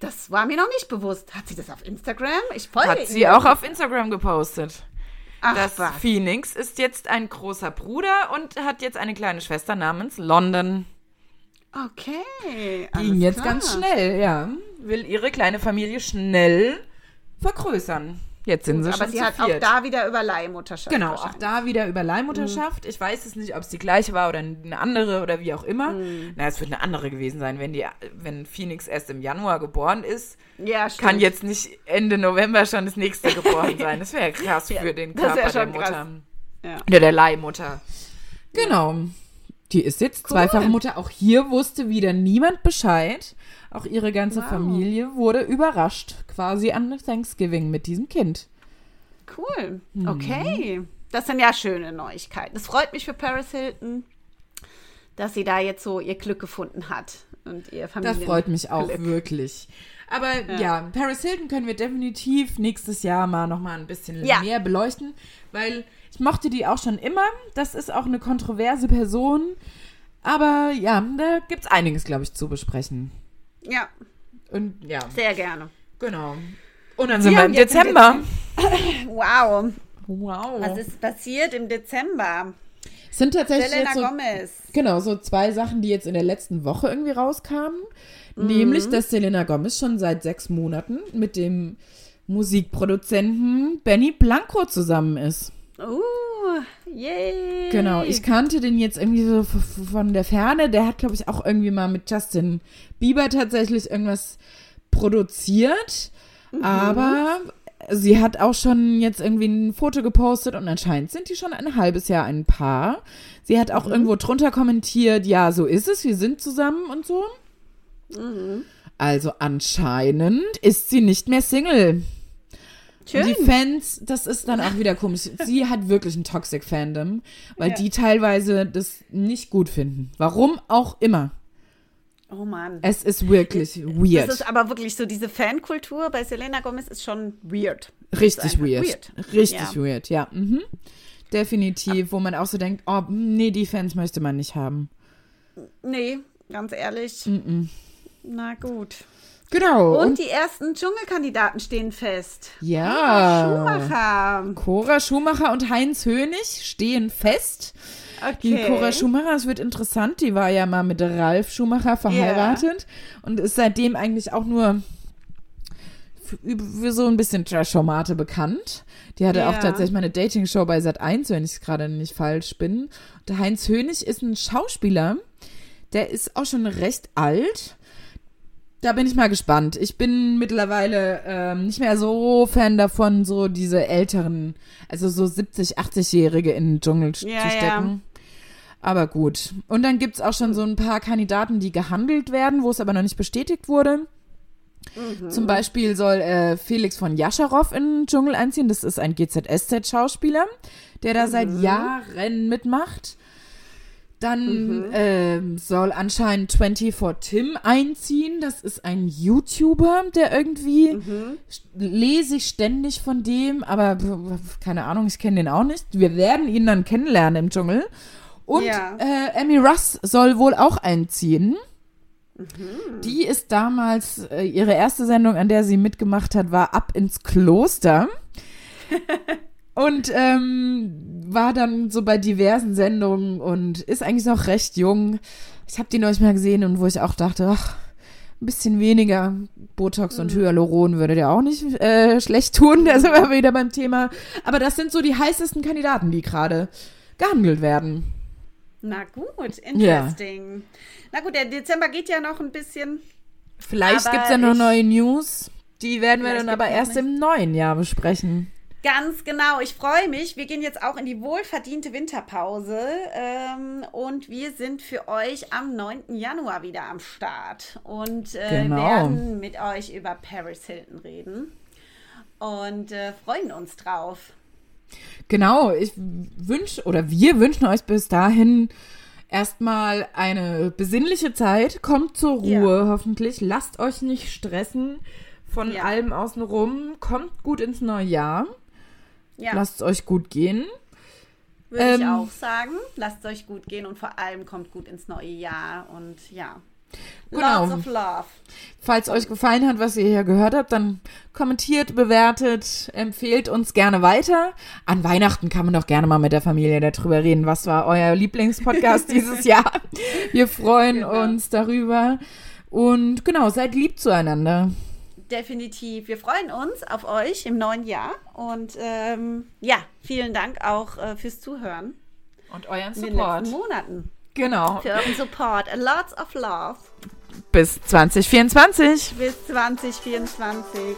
Das war mir noch nicht bewusst. Hat sie das auf Instagram? Ich folge Hat sie auch auf Instagram gepostet. Ach, Das was. Phoenix ist jetzt ein großer Bruder und hat jetzt eine kleine Schwester namens London. Okay. Ging jetzt klar. ganz schnell, ja. Will ihre kleine Familie schnell vergrößern. Jetzt sind sie Aber schon sie zu hat viert. auch da wieder über Leihmutterschaft. Genau, auch da wieder über Leihmutterschaft. Ich weiß es nicht, ob es die gleiche war oder eine andere oder wie auch immer. Na, es wird eine andere gewesen sein, wenn die, wenn Phoenix erst im Januar geboren ist. Ja, stimmt. Kann jetzt nicht Ende November schon das nächste geboren sein. Das wäre krass Ja, für den Körper der schon krass. Mutter. Ja. Ja, der Leihmutter. Genau. Die ist jetzt zweifache Mutter. Auch hier wusste wieder niemand Bescheid. Auch ihre ganze Wow. Familie wurde überrascht, quasi an Thanksgiving mit diesem Kind. Cool. Mhm. Okay. Das sind ja schöne Neuigkeiten. Es freut mich für Paris Hilton, dass sie da jetzt so ihr Glück gefunden hat und ihr Das Familien. freut mich auch Glück. wirklich. Aber ja. Paris Hilton können wir definitiv nächstes Jahr mal noch mal ein bisschen Ja. mehr beleuchten, weil ich mochte die auch schon immer. Das ist auch eine kontroverse Person. Aber ja, da gibt's einiges, glaube ich, zu besprechen. Ja, Und ja, sehr gerne. genau. Und dann sind wir im im Dezember. Wow. Wow. Was ist passiert im Dezember? Es sind tatsächlich Selena so, Gomez. genau so zwei Sachen, die jetzt in der letzten Woche irgendwie rauskamen. Nämlich, dass Selena Gomez schon seit sechs Monaten mit dem Musikproduzenten Benny Blanco zusammen ist. Uh, yay. Genau, ich kannte den jetzt irgendwie so von der Ferne. Der hat, glaube ich, auch irgendwie mal mit Justin Bieber tatsächlich irgendwas produziert. Aber sie hat auch schon jetzt irgendwie ein Foto gepostet und anscheinend sind die schon ein halbes Jahr ein Paar. Sie hat auch irgendwo drunter kommentiert, ja, so ist es, wir sind zusammen und so. Also anscheinend ist sie nicht mehr Single. Schön. Und die Fans, das ist dann auch wieder komisch. Sie hat wirklich ein Toxic Fandom, weil Ja. die teilweise das nicht gut finden. Warum auch immer. Oh Mann. Es ist wirklich weird. Das ist aber wirklich so, diese Fankultur bei Selena Gomez ist schon weird. Richtig weird. weird. Richtig Ja. weird, ja. Mhm. Definitiv, wo man auch so denkt, oh, nee, die Fans möchte man nicht haben. Nee, ganz ehrlich. Mhm. Na gut. Genau. Und, Und, die ersten Dschungelkandidaten stehen fest. ja. Schumacher. Cora Schumacher und Heinz Hönig stehen fest. Die Okay. Cora Schumacher, es wird interessant, die war ja mal mit Ralf Schumacher verheiratet und ist seitdem eigentlich auch nur für, so ein bisschen Trash-Formate bekannt. Die hatte Ja. auch tatsächlich mal eine Dating-Show bei Sat 1, wenn ich es gerade nicht falsch bin. Der Heinz Hönig ist ein Schauspieler, der ist auch schon recht alt. Da bin ich mal gespannt. Ich bin mittlerweile ähm, nicht mehr so Fan davon, so diese älteren, also so 70, 80-Jährige in den Dschungel sch- Ja, zu ja. stecken. Aber gut. Und dann gibt's auch schon so ein paar Kandidaten, die gehandelt werden, wo es aber noch nicht bestätigt wurde. Mhm. Zum Beispiel soll äh, Felix von Jascharow in den Dschungel einziehen. Das ist ein GZSZ-Schauspieler, der da Mhm. seit Jahren mitmacht. Dann Mhm. ähm, soll anscheinend 24 Tim einziehen. Das ist ein YouTuber, der irgendwie Mhm. lese ich ständig von dem, aber keine Ahnung, ich kenne den auch nicht. Wir werden ihn dann kennenlernen im Dschungel. Und Ja. äh, Amy Russ soll wohl auch einziehen. Mhm. Die ist damals, äh, ihre erste Sendung, an der sie mitgemacht hat, war Ab ins Kloster. und ähm, war dann so bei diversen Sendungen und ist eigentlich noch recht jung. Ich habe die neulich mal gesehen und wo ich auch dachte, ach, ein bisschen weniger Botox und Hyaluron würde der auch nicht äh, schlecht tun. Da sind wir wieder beim Thema. Aber das sind so die heißesten Kandidaten, die gerade gehandelt werden. Na gut, interesting. Na gut, der Dezember geht ja noch ein bisschen. Vielleicht Aber gibt's ja noch neue News. Die werden wir dann aber erst im neuen Jahr besprechen. Ganz genau. Ich freue mich. Wir gehen jetzt auch in die wohlverdiente Winterpause. Ähm, und wir sind für euch am 9. Januar wieder am Start. Und äh, Genau. werden mit euch über Paris Hilton reden. Und äh, freuen uns drauf. Genau, ich wünsche oder wir wünschen euch bis dahin erstmal eine besinnliche Zeit. Kommt zur Ruhe, hoffentlich. Lasst euch nicht stressen von Ja. allem außenrum. Kommt gut ins neue Jahr. Ja, Lasst es euch gut gehen. würde ich ähm, auch sagen. Lasst es euch gut gehen und vor allem kommt gut ins neue Jahr. Und ja, Genau. lots of love. Falls euch gefallen hat, was ihr hier gehört habt, dann kommentiert, bewertet, empfehlt uns gerne weiter. An Weihnachten kann man doch gerne mal mit der Familie darüber reden. Was war euer Lieblingspodcast dieses Jahr? Wir freuen Genau. uns darüber. Und genau, seid lieb zueinander. Definitiv. Wir freuen uns auf euch im neuen Jahr. Und ähm, ja, vielen Dank auch äh, fürs Zuhören Und euren in den letzten Monaten. Genau. Für euren Support. A lots of love. Bis 2024. Bis 2024.